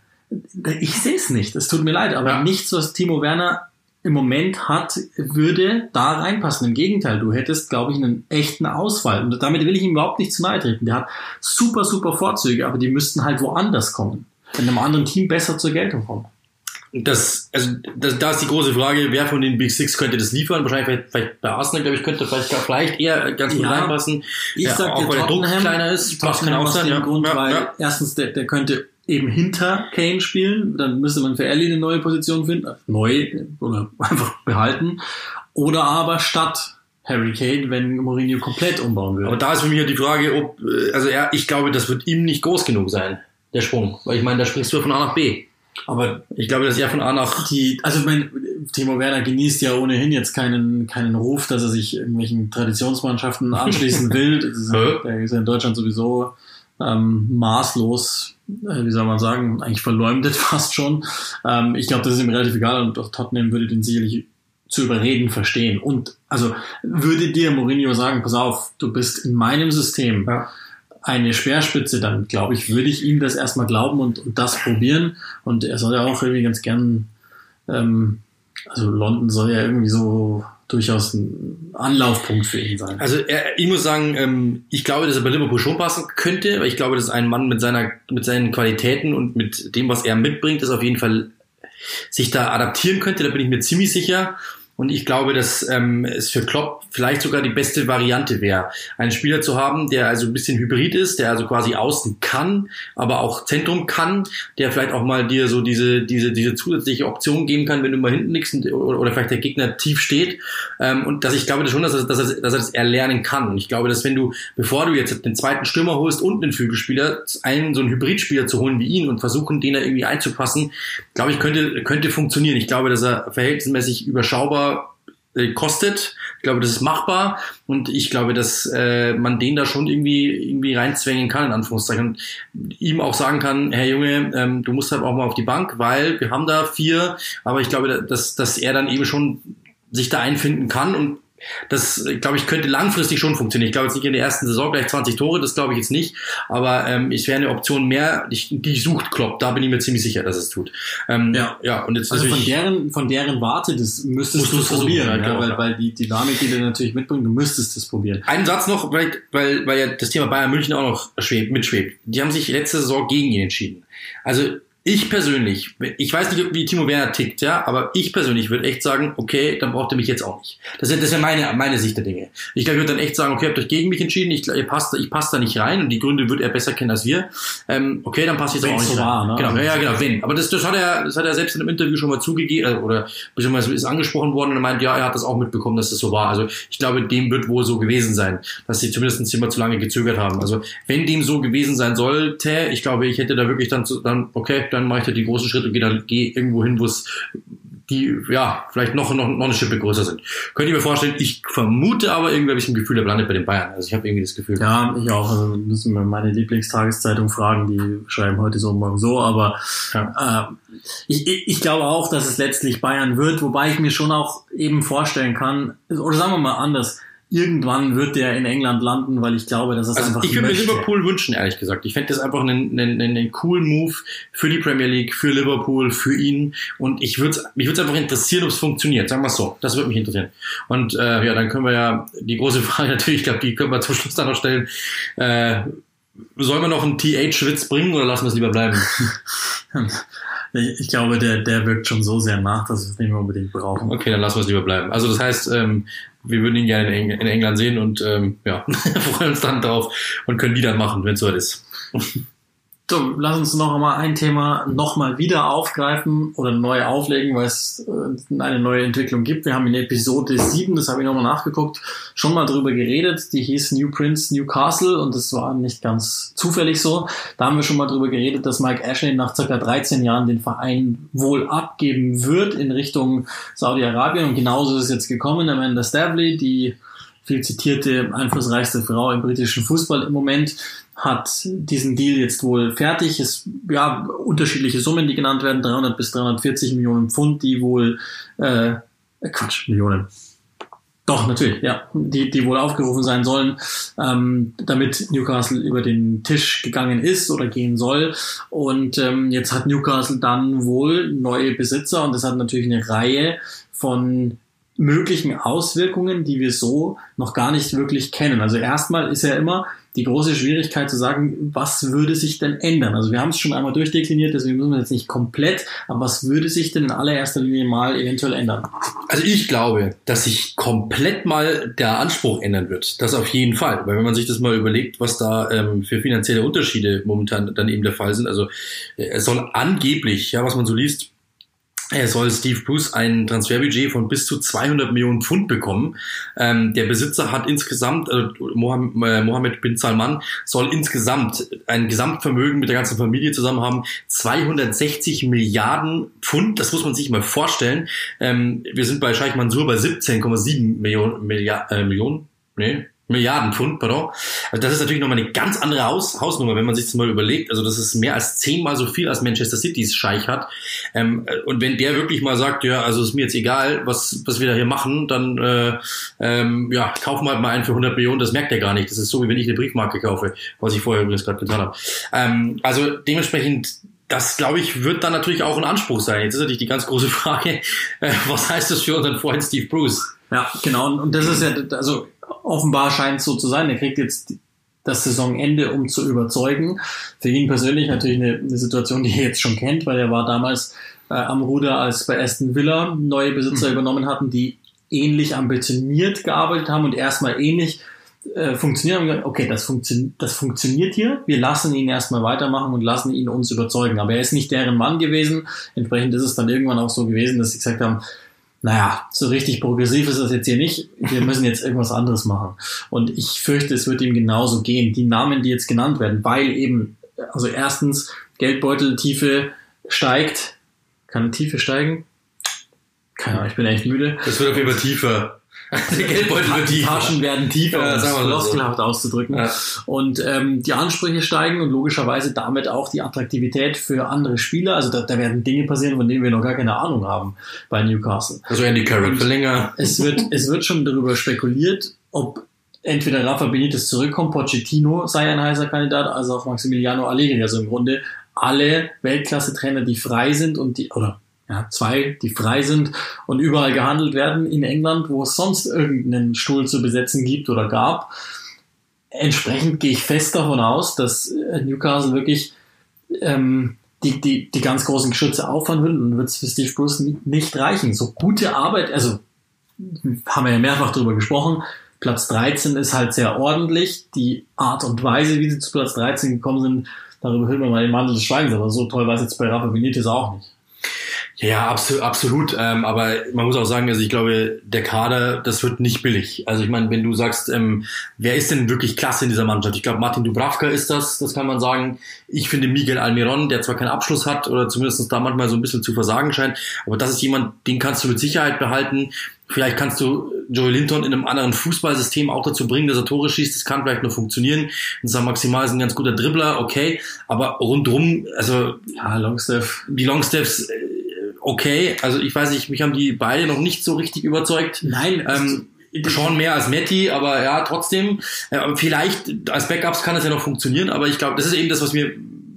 ich sehe es nicht. Es tut mir leid, aber ja. nichts, was Timo Werner im Moment hat, würde da reinpassen. Im Gegenteil, du hättest, glaube ich, einen echten Ausfall. Und damit will ich ihm überhaupt nicht zu nahe treten. Der hat super, super Vorzüge, aber die müssten halt woanders kommen. In einem anderen Team besser zur Geltung kommen. Das, also, das, da ist die große Frage, wer von den Big Six könnte das liefern? Wahrscheinlich vielleicht, vielleicht bei Arsenal, glaube ich, könnte vielleicht, vielleicht eher ganz gut ja, reinpassen. Ich ja, sag, auch weil der Druck kleiner ist, passt kann auch sein. Ja. Grund, ja, weil ja. erstens, der, der könnte eben hinter Kane spielen, dann müsste man für Ellie eine neue Position finden, neu oder einfach behalten, oder aber statt Harry Kane, wenn Mourinho komplett umbauen würde. Aber da ist für mich die Frage, ob, äh, also ja, ich glaube, das wird ihm nicht groß genug sein, der Sprung, weil ich meine, da springst du von A nach B. Aber ich glaube, dass er von A nach die, also mein Timo Werner genießt ja ohnehin jetzt keinen keinen Ruf, dass er sich irgendwelchen Traditionsmannschaften anschließen will. Das ist, der ist ja in Deutschland sowieso ähm, maßlos, äh, wie soll man sagen, eigentlich verleumdet fast schon. Ähm, ich glaube, das ist ihm relativ egal und auch Tottenham würde den sicherlich zu überreden verstehen. Und also würde dir Mourinho sagen, pass auf, du bist in meinem System ja. eine Speerspitze, dann glaube ich, würde ich ihm das erstmal glauben und, und das probieren. Und er soll ja auch irgendwie ganz gern, ähm, also London soll ja irgendwie so durchaus ein Anlaufpunkt für ihn sein. Also er, ich muss sagen, ähm, ich glaube, dass er bei Liverpool schon passen könnte, weil ich glaube, dass ein Mann mit seiner mit seinen Qualitäten und mit dem, was er mitbringt, ist auf jeden Fall sich da adaptieren könnte. Da bin ich mir ziemlich sicher. Und ich glaube, dass ähm, es für Klopp vielleicht sogar die beste Variante wäre, einen Spieler zu haben, der also ein bisschen hybrid ist, der also quasi außen kann, aber auch Zentrum kann, der vielleicht auch mal dir so diese diese diese zusätzliche Option geben kann, wenn du mal hinten liegst oder, oder vielleicht der Gegner tief steht. Ähm, und dass ich glaube schon, dass er, dass, er, dass er das erlernen kann. Und ich glaube, dass wenn du, bevor du jetzt den zweiten Stürmer holst und den Flügelspieler, einen so einen Hybridspieler zu holen wie ihn und versuchen, den da irgendwie einzupassen, glaube ich, könnte könnte funktionieren. Ich glaube, dass er verhältnismäßig überschaubar kostet. Ich glaube, das ist machbar. Und ich glaube, dass äh, man den da schon irgendwie irgendwie reinzwängen kann in Anführungszeichen. Und ihm auch sagen kann, Herr Junge, ähm, du musst halt auch mal auf die Bank, weil wir haben da vier, aber ich glaube, dass dass er dann eben schon sich da einfinden kann und das, glaube ich, könnte langfristig schon funktionieren. Ich glaube jetzt nicht in der ersten Saison gleich 20 Tore, das glaube ich jetzt nicht. Aber ähm, es wäre eine Option mehr, die, die sucht Klopp. Da bin ich mir ziemlich sicher, dass es tut. Ähm, ja. ja, und jetzt also von deren, von deren Warte, das müsstest du probieren, ja, genau, weil, ja. weil die Dynamik, die du natürlich mitbringst, du müsstest das probieren. Einen Satz noch, weil, weil, weil ja das Thema Bayern München auch noch schwebt, mitschwebt. Die haben sich letzte Saison gegen ihn entschieden. Also ich persönlich, ich weiß nicht, wie Timo Werner tickt, ja, aber ich persönlich würde echt sagen, okay, dann braucht er mich jetzt auch nicht. Das ist, das ist meine, meine Sicht der Dinge. Ich glaube, ich würde dann echt sagen, okay, habt euch gegen mich entschieden, ich, ihr passt, ich passe da nicht rein und die Gründe wird er besser kennen als wir. Ähm, okay, dann passt jetzt auch nicht so war, ne? Genau, ja, genau, wenn. Aber das, das hat er, das hat er selbst in einem Interview schon mal zugegeben, äh, oder beziehungsweise ist angesprochen worden und er meint, ja, er hat das auch mitbekommen, dass das so war. Also ich glaube, dem wird wohl so gewesen sein, dass sie zumindest immer zu lange gezögert haben. Also wenn dem so gewesen sein sollte, ich glaube, ich hätte da wirklich dann, dann okay, dann mache ich da die großen Schritte Schritt und geh dann geh irgendwo hin, wo es die ja vielleicht noch, noch, noch eine Schippe größer sind. Könnt ihr mir vorstellen, ich vermute aber irgendwie habe ich ein Gefühl, der landet bei den Bayern. Also ich habe irgendwie das Gefühl. Ja, ich auch. Also müssen wir meine Lieblingstageszeitung fragen, die schreiben heute so morgen so, aber ja. äh, ich, ich glaube auch, dass es letztlich Bayern wird, wobei ich mir schon auch eben vorstellen kann, oder sagen wir mal anders, irgendwann wird der in England landen, weil ich glaube, dass es also einfach. Ich würde mir Liverpool wünschen, ehrlich gesagt. Ich fände das einfach einen, einen, einen coolen Move für die Premier League, für Liverpool, für ihn. Und ich würde mich würde einfach interessieren, ob es funktioniert. Sagen wir es so. Das würde mich interessieren. Und äh, ja, dann können wir ja die große Frage natürlich, ich glaube, die können wir zum Schluss dann noch stellen. Äh, Sollen wir noch einen TH-Witz bringen oder lassen wir es lieber bleiben? Ich glaube, der, der wirkt schon so sehr nach, dass wir es nicht mehr unbedingt brauchen. Okay, dann lassen wir es lieber bleiben. Also das heißt, ähm, wir würden ihn gerne in, Eng in England sehen und ähm, ja, freuen uns dann drauf und können die dann machen, wenn es so ist. So, lass uns noch einmal ein Thema nochmal wieder aufgreifen oder neu auflegen, weil es äh, eine neue Entwicklung gibt. Wir haben in Episode 7, das habe ich nochmal nachgeguckt, schon mal drüber geredet. Die hieß New Prince Newcastle und das war nicht ganz zufällig so. Da haben wir schon mal drüber geredet, dass Mike Ashley nach circa 13 Jahren den Verein wohl abgeben wird in Richtung Saudi-Arabien und genauso ist es jetzt gekommen. Amanda Stavley, die viel zitierte, einflussreichste Frau im britischen Fußball im Moment, hat diesen Deal jetzt wohl fertig. Es ja unterschiedliche Summen, die genannt werden, 300 bis 340 Millionen Pfund, die wohl äh, Quatsch, Millionen. Doch, natürlich, ja, die, die wohl aufgerufen sein sollen, ähm, damit Newcastle über den Tisch gegangen ist oder gehen soll. Und ähm, jetzt hat Newcastle dann wohl neue Besitzer und das hat natürlich eine Reihe von möglichen Auswirkungen, die wir so noch gar nicht wirklich kennen. Also erstmal ist ja immer die große Schwierigkeit zu sagen, was würde sich denn ändern? Also wir haben es schon einmal durchdekliniert, deswegen müssen wir jetzt nicht komplett, aber was würde sich denn in allererster Linie mal eventuell ändern? Also ich glaube, dass sich komplett mal der Anspruch ändern wird. Das auf jeden Fall. Weil wenn man sich das mal überlegt, was da ähm, für finanzielle Unterschiede momentan dann eben der Fall sind, also äh, es soll angeblich, ja, was man so liest, er soll Steve Bruce ein Transferbudget von bis zu 200 Millionen Pfund bekommen. Ähm, der Besitzer hat insgesamt, äh, Mohammed bin Salman soll insgesamt ein Gesamtvermögen mit der ganzen Familie zusammen haben, 260 Milliarden Pfund. Das muss man sich mal vorstellen. Ähm, wir sind bei Scheich Mansour bei 17,7 Millionen, Milliard, äh, Millionen, nee, Milliarden Pfund, pardon. Also das ist natürlich nochmal eine ganz andere Haus, Hausnummer, wenn man sich das mal überlegt. Also das ist mehr als zehnmal so viel, als Manchester City's Scheich hat. Ähm, und wenn der wirklich mal sagt, ja, also ist mir jetzt egal, was, was wir da hier machen, dann äh, ähm, ja, kaufen wir halt mal einen für 100 Millionen, das merkt er gar nicht. Das ist so, wie wenn ich eine Briefmarke kaufe, was ich vorher übrigens gerade getan habe. Ähm, also dementsprechend das, glaube ich, wird dann natürlich auch ein Anspruch sein. Jetzt ist natürlich die ganz große Frage, äh, was heißt das für unseren Freund Steve Bruce? Ja, genau. Und das ist ja, also offenbar scheint es so zu sein. Er kriegt jetzt das Saisonende, um zu überzeugen. Für ihn persönlich natürlich eine, eine Situation, die er jetzt schon kennt, weil er war damals äh, am Ruder, als bei Aston Villa neue Besitzer mhm. übernommen hatten, die ähnlich ambitioniert gearbeitet haben und erstmal ähnlich äh, funktioniert haben. Okay, das, funktio das funktioniert hier. Wir lassen ihn erstmal weitermachen und lassen ihn uns überzeugen. Aber er ist nicht deren Mann gewesen. Entsprechend ist es dann irgendwann auch so gewesen, dass sie gesagt haben, naja, so richtig progressiv ist das jetzt hier nicht. Wir müssen jetzt irgendwas anderes machen. Und ich fürchte, es wird ihm genauso gehen. Die Namen, die jetzt genannt werden, weil eben, also erstens, Geldbeuteltiefe steigt. Kann Tiefe steigen? Keine Ahnung, ich bin echt müde. Das wird auf jeden Fall tiefer. Die Geldbeutel wird tiefer. Taschen werden tiefer, ja, um das mal so. floskelhaft auszudrücken. Ja. Und ähm, die Ansprüche steigen und logischerweise damit auch die Attraktivität für andere Spieler. Also da, da werden Dinge passieren, von denen wir noch gar keine Ahnung haben bei Newcastle. Also Andy Carroll verlänger. Es wird, es wird schon darüber spekuliert, ob entweder Rafa Benitez zurückkommt, Pochettino sei ein heißer Kandidat, also auch Maximiliano Allegri. Also im Grunde alle Weltklasse-Trainer, die frei sind und die, oder ja, zwei, die frei sind und überall gehandelt werden in England, wo es sonst irgendeinen Stuhl zu besetzen gibt oder gab. Entsprechend gehe ich fest davon aus, dass äh, Newcastle wirklich ähm, die, die, die ganz großen Geschütze auffahren will und wird es für Steve Bruce ni- nicht reichen. So gute Arbeit, also haben wir ja mehrfach drüber gesprochen, Platz 13 ist halt sehr ordentlich. Die Art und Weise, wie sie zu Platz 13 gekommen sind, darüber hüllen wir mal den Mantel des Schweigens, aber so toll war es jetzt bei Rafa Benitez auch nicht. Ja, absolut, absolut. Ähm, aber man muss auch sagen, also ich glaube, der Kader, das wird nicht billig. Also ich meine, wenn du sagst, ähm, wer ist denn wirklich klasse in dieser Mannschaft? Ich glaube, Martin Dubravka ist das, das kann man sagen. Ich finde Miguel Almiron, der zwar keinen Abschluss hat oder zumindest da manchmal so ein bisschen zu versagen scheint, aber das ist jemand, den kannst du mit Sicherheit behalten. Vielleicht kannst du Joey Linton in einem anderen Fußballsystem auch dazu bringen, dass er Tore schießt. Das kann vielleicht noch funktionieren. Und sagen maximal ist ein ganz guter Dribbler, okay. Aber rundrum, also Ja, Longstaff. die Longsteps, äh, okay. Also ich weiß nicht, mich haben die beide noch nicht so richtig überzeugt. Nein, Ähm, schon mehr als Metti, aber ja, trotzdem. Äh, vielleicht als Backups kann es ja noch funktionieren, aber ich glaube, das ist eben das, was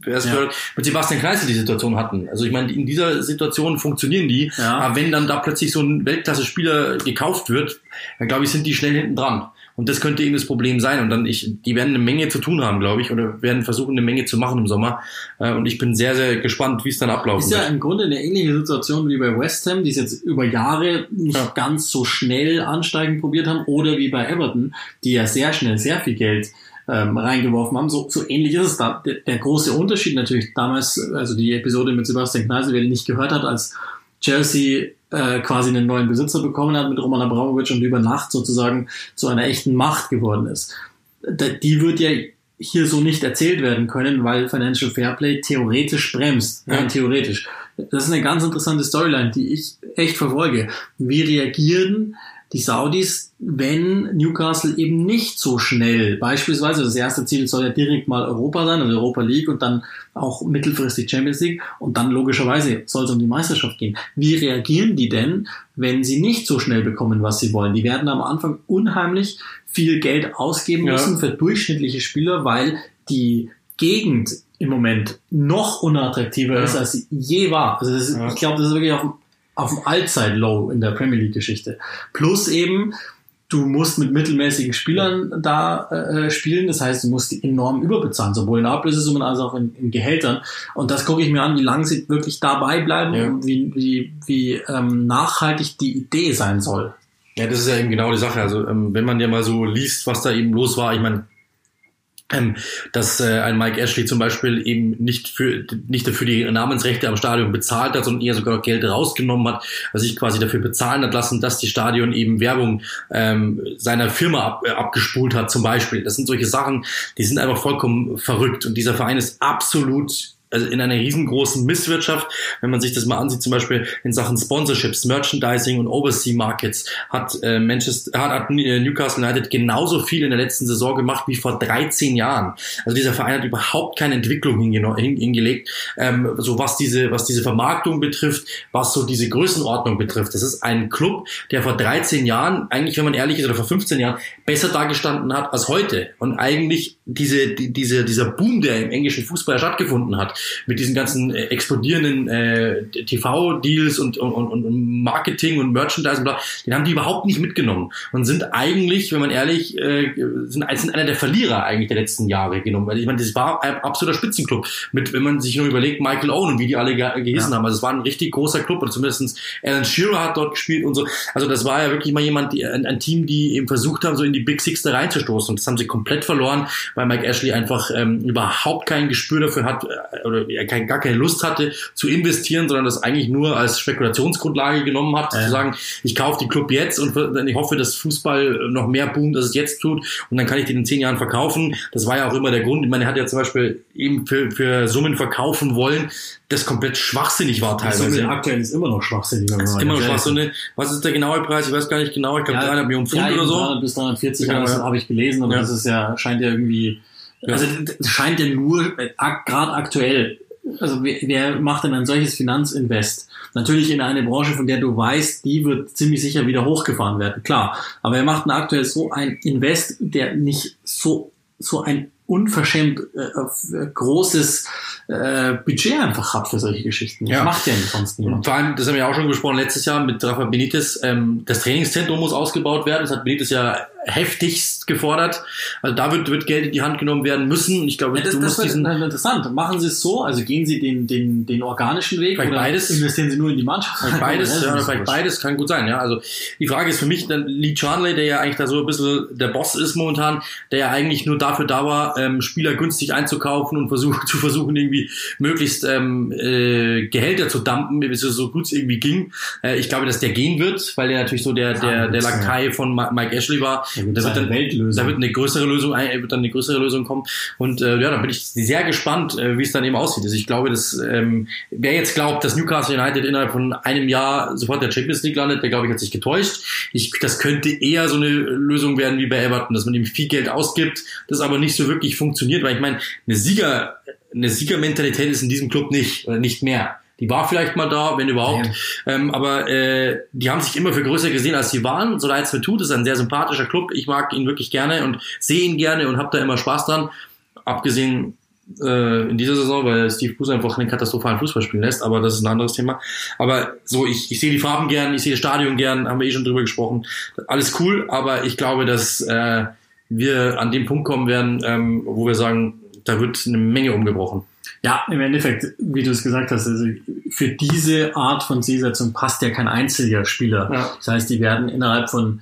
wir erst Ja. mit Sebastian Kneißl die Situation hatten. Also ich meine, in dieser Situation funktionieren die, Ja. aber wenn dann da plötzlich so ein Weltklasse-Spieler gekauft wird, dann glaube ich, sind die schnell hinten dran. Und das könnte eben das Problem sein. Und dann, ich, die werden eine Menge zu tun haben, glaube ich, oder werden versuchen, eine Menge zu machen im Sommer. Äh, Und ich bin sehr, sehr gespannt, wie es dann ablaufen Ist ja wird. im Grunde eine ähnliche Situation wie bei West Ham, die es jetzt über Jahre nicht Ja. ganz so schnell ansteigen probiert haben, oder wie bei Everton, die ja sehr schnell sehr viel Geld ähm, reingeworfen haben. So, so ähnlich ist es da. Der, der große Unterschied natürlich damals, also die Episode mit Sebastian Kneisel, wer die nicht gehört hat, als Chelsea äh, quasi einen neuen Besitzer bekommen hat mit Roman Abramovic und über Nacht sozusagen zu einer echten Macht geworden ist. Die wird ja hier so nicht erzählt werden können, weil Financial Fairplay theoretisch bremst. Ja. Rein theoretisch. Das ist eine ganz interessante Storyline, die ich echt verfolge. Wie reagieren die Saudis, wenn Newcastle eben nicht so schnell, beispielsweise das erste Ziel soll ja direkt mal Europa sein, also Europa League und dann auch mittelfristig Champions League und dann logischerweise soll es um die Meisterschaft gehen. Wie reagieren die denn, wenn sie nicht so schnell bekommen, was sie wollen? Die werden am Anfang unheimlich viel Geld ausgeben Ja. müssen für durchschnittliche Spieler, weil die Gegend im Moment noch unattraktiver Ja. ist, als sie je war. Also ist, Ja. ich glaube, das ist wirklich auf dem, auf dem Allzeit-Low in der Premier League-Geschichte. Plus eben, du musst mit mittelmäßigen Spielern da äh, spielen. Das heißt, du musst die enorm überbezahlen, sowohl in Ablösesummen als auch in, in Gehältern. Und das gucke ich mir an, wie lange sie wirklich dabei bleiben Ja. und wie, wie, wie ähm, nachhaltig die Idee sein soll. Ja, das ist ja eben genau die Sache. Also ähm, wenn man ja mal so liest, was da eben los war, ich meine, dass äh, ein Mike Ashley zum Beispiel eben nicht für nicht dafür die Namensrechte am Stadion bezahlt hat, sondern eher sogar Geld rausgenommen hat, also sich quasi dafür bezahlen hat lassen, dass die Stadion eben Werbung ähm, seiner Firma ab, äh, abgespult hat zum Beispiel. Das sind solche Sachen, die sind einfach vollkommen verrückt und dieser Verein ist absolut also in einer riesengroßen Misswirtschaft, wenn man sich das mal ansieht, zum Beispiel in Sachen Sponsorships, Merchandising und Overseas Markets, hat äh, Manchester, hat, hat äh, Newcastle United genauso viel in der letzten Saison gemacht wie vor 13 Jahren. Also dieser Verein hat überhaupt keine Entwicklung hingelegt, ähm, so was diese, was diese Vermarktung betrifft, was so diese Größenordnung betrifft. Das ist ein Club, der vor 13 Jahren, eigentlich, wenn man ehrlich ist, oder vor 15 Jahren, besser dargestanden hat als heute. Und eigentlich diese, die, diese, dieser Boom, der im englischen Fußball stattgefunden hat, mit diesen ganzen äh, explodierenden äh, TV-Deals und, und, und, und Marketing und Merchandising, bla, den haben die überhaupt nicht mitgenommen und sind eigentlich, wenn man ehrlich, äh, sind, sind einer der Verlierer eigentlich der letzten Jahre genommen. Weil ich meine, das war ein absoluter Spitzenclub. Mit, wenn man sich nur überlegt, Michael Owen und wie die alle ge gehießen ja. haben. Also es war ein richtig großer Club oder zumindest Alan Shearer hat dort gespielt und so. Also das war ja wirklich mal jemand, die, ein, ein Team, die eben versucht haben, so in die Big Six da reinzustoßen. Und das haben sie komplett verloren, weil Mike Ashley einfach ähm, überhaupt kein Gespür dafür hat äh, oder er kein, gar keine Lust hatte zu investieren, sondern das eigentlich nur als Spekulationsgrundlage genommen hat, ja. zu sagen, ich kaufe die Club jetzt und ich hoffe, dass Fußball noch mehr boomt, als es jetzt tut und dann kann ich den in zehn Jahren verkaufen. Das war ja auch immer der Grund. Ich meine, er hat ja zum Beispiel eben für, für Summen verkaufen wollen, das komplett schwachsinnig war teilweise. Summe aktuell ist immer noch schwachsinnig. Ist immer noch schwachsinnig. Was ist der genaue Preis? Ich weiß gar nicht genau. Ich glaube ja, 300 Millionen Pfund ja, oder so. 300 bis 340, ja, habe ich gelesen, aber das ist ja, scheint ja irgendwie, also das scheint ja nur, äh, gerade aktuell, also wer, wer macht denn ein solches Finanzinvest? Natürlich in eine Branche, von der du weißt, die wird ziemlich sicher wieder hochgefahren werden, klar. Aber er macht aktuell so ein Invest, der nicht so, so ein unverschämt äh, großes äh, Budget einfach hat für solche Geschichten. Das ja. macht ja sonst niemand. Vor allem, das haben wir auch schon gesprochen letztes Jahr mit Rafa Benitez, ähm, das Trainingszentrum muss ausgebaut werden. Das hat Benitez ja heftigst gefordert. Also da wird, wird Geld in die Hand genommen werden müssen. Ich glaube, ja, das, du das musst diesen interessant. Machen Sie es so, also gehen Sie den, den, den organischen Weg oder beides. investieren Sie nur in die Mannschaft? Vielleicht beides, ja, vielleicht beides kann gut sein. Ja, also die Frage ist für mich dann Lee Charnley, der ja eigentlich da so ein bisschen der Boss ist momentan, der ja eigentlich nur dafür da war, ähm, Spieler günstig einzukaufen und versuch, zu versuchen irgendwie möglichst ähm, äh, Gehälter zu dumpen, bis es so gut es irgendwie ging. Äh, ich glaube, dass der gehen wird, weil der natürlich so der der der Lakai von Mike Ashley war. Da wird dann Weltlösung. Da wird eine größere Lösung, wird dann eine größere Lösung kommen. Und äh, ja, da bin ich sehr gespannt, äh, wie es dann eben aussieht. Also ich glaube, dass ähm, wer jetzt glaubt, dass Newcastle United innerhalb von einem Jahr sofort der Champions League landet, der glaube ich hat sich getäuscht. Ich, das könnte eher so eine Lösung werden wie bei Everton, dass man ihm viel Geld ausgibt, das aber nicht so wirklich funktioniert, weil ich meine, eine Sieger eine Siegermentalität ist in diesem Club nicht oder nicht mehr. Die war vielleicht mal da, wenn überhaupt. Ja. Ähm, aber äh, die haben sich immer für größer gesehen, als sie waren. So leid es mir tut, ist ein sehr sympathischer Club. Ich mag ihn wirklich gerne und sehe ihn gerne und habe da immer Spaß dran. Abgesehen äh, in dieser Saison, weil Steve Bruce einfach einen katastrophalen Fußball spielen lässt, aber das ist ein anderes Thema. Aber so, ich, ich sehe die Farben gern, ich sehe das Stadion gern, haben wir eh schon drüber gesprochen. Alles cool, aber ich glaube, dass äh, wir an dem Punkt kommen werden, ähm, wo wir sagen, da wird eine Menge umgebrochen. Ja, im Endeffekt, wie du es gesagt hast, also für diese Art von Zielsetzung passt ja kein einziger Spieler. Ja. Das heißt, die werden innerhalb von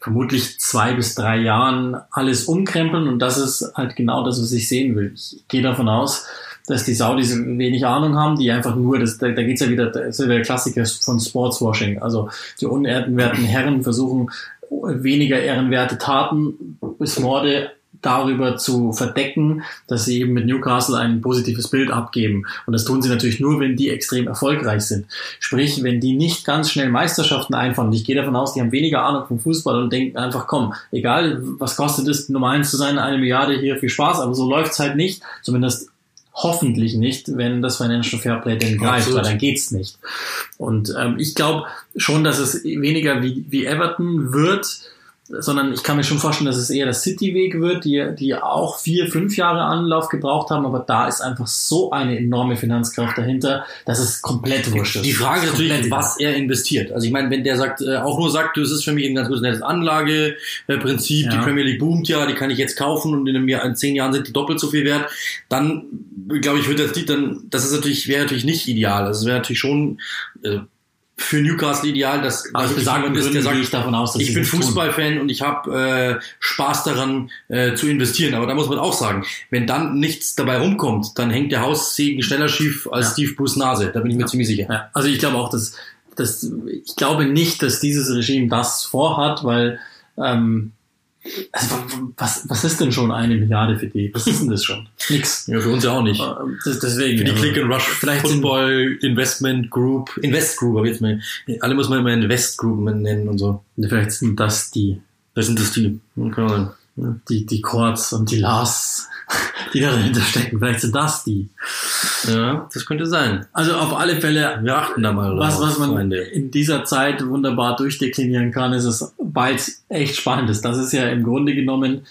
vermutlich zwei bis drei Jahren alles umkrempeln und das ist halt genau das, was ich sehen will. Ich gehe davon aus, dass die Saudis wenig Ahnung haben, die einfach nur, das, da, da geht's ja wieder, das ist ja der Klassiker von Sportswashing. Also die unehrenwerten Herren versuchen weniger ehrenwerte Taten bis Morde darüber zu verdecken, dass sie eben mit Newcastle ein positives Bild abgeben. Und das tun sie natürlich nur, wenn die extrem erfolgreich sind. Sprich, wenn die nicht ganz schnell Meisterschaften einfahren, ich gehe davon aus, die haben weniger Ahnung vom Fußball und denken einfach, komm, egal was kostet es, Nummer eins zu sein, eine Milliarde hier, viel Spaß, aber so läuft's halt nicht, zumindest hoffentlich nicht, wenn das Financial Fairplay denn greift, weil dann geht's nicht. Und ähm, ich glaube schon, dass es weniger wie, wie Everton wird, sondern ich kann mir schon vorstellen, dass es eher der City-Weg wird, die, die auch vier, fünf Jahre Anlauf gebraucht haben, aber da ist einfach so eine enorme Finanzkraft dahinter, dass es komplett wurscht ist. Die Frage ist natürlich, was er investiert. Also ich meine, wenn der sagt, äh, auch nur sagt, das ist für mich ein ganz gutes nettes Anlageprinzip, ja. die Premier League boomt ja, die kann ich jetzt kaufen und in, einem Jahr, in zehn Jahren sind die doppelt so viel wert, dann glaube ich, wird das Lied dann, das ist natürlich, wäre natürlich nicht ideal. Also es wäre natürlich schon, äh, für Newcastle ideal, dass also ich sagen ist, der sagt, ich davon aus, dass ich bin Fußballfan und ich habe äh, Spaß daran äh, zu investieren. Aber da muss man auch sagen, wenn dann nichts dabei rumkommt, dann hängt der Haussegen schneller schief als ja. Steve Bruce Nase. Da bin ich mir ja. ziemlich sicher. Ja. Also ich glaube auch, dass, dass ich glaube nicht, dass dieses Regime das vorhat, weil ähm, also, was, was ist denn schon eine Milliarde für die? Was ist denn das schon? Nix. Ja, für uns ja auch nicht. Das, deswegen. Für die Click and Rush vielleicht Football Investment Group, Invest Group, aber jetzt mal, alle muss man immer Invest Group nennen und so. Vielleicht sind das die. Das sind das die. Kann Die, die Chords und die Lars, die da dahinter stecken. Vielleicht sind das die. Ja, das könnte sein. Also auf alle Fälle. Wir achten da mal Was, was man Freunde. in dieser Zeit wunderbar durchdeklinieren kann, ist es, weil es echt spannend ist. Das ist ja im Grunde genommen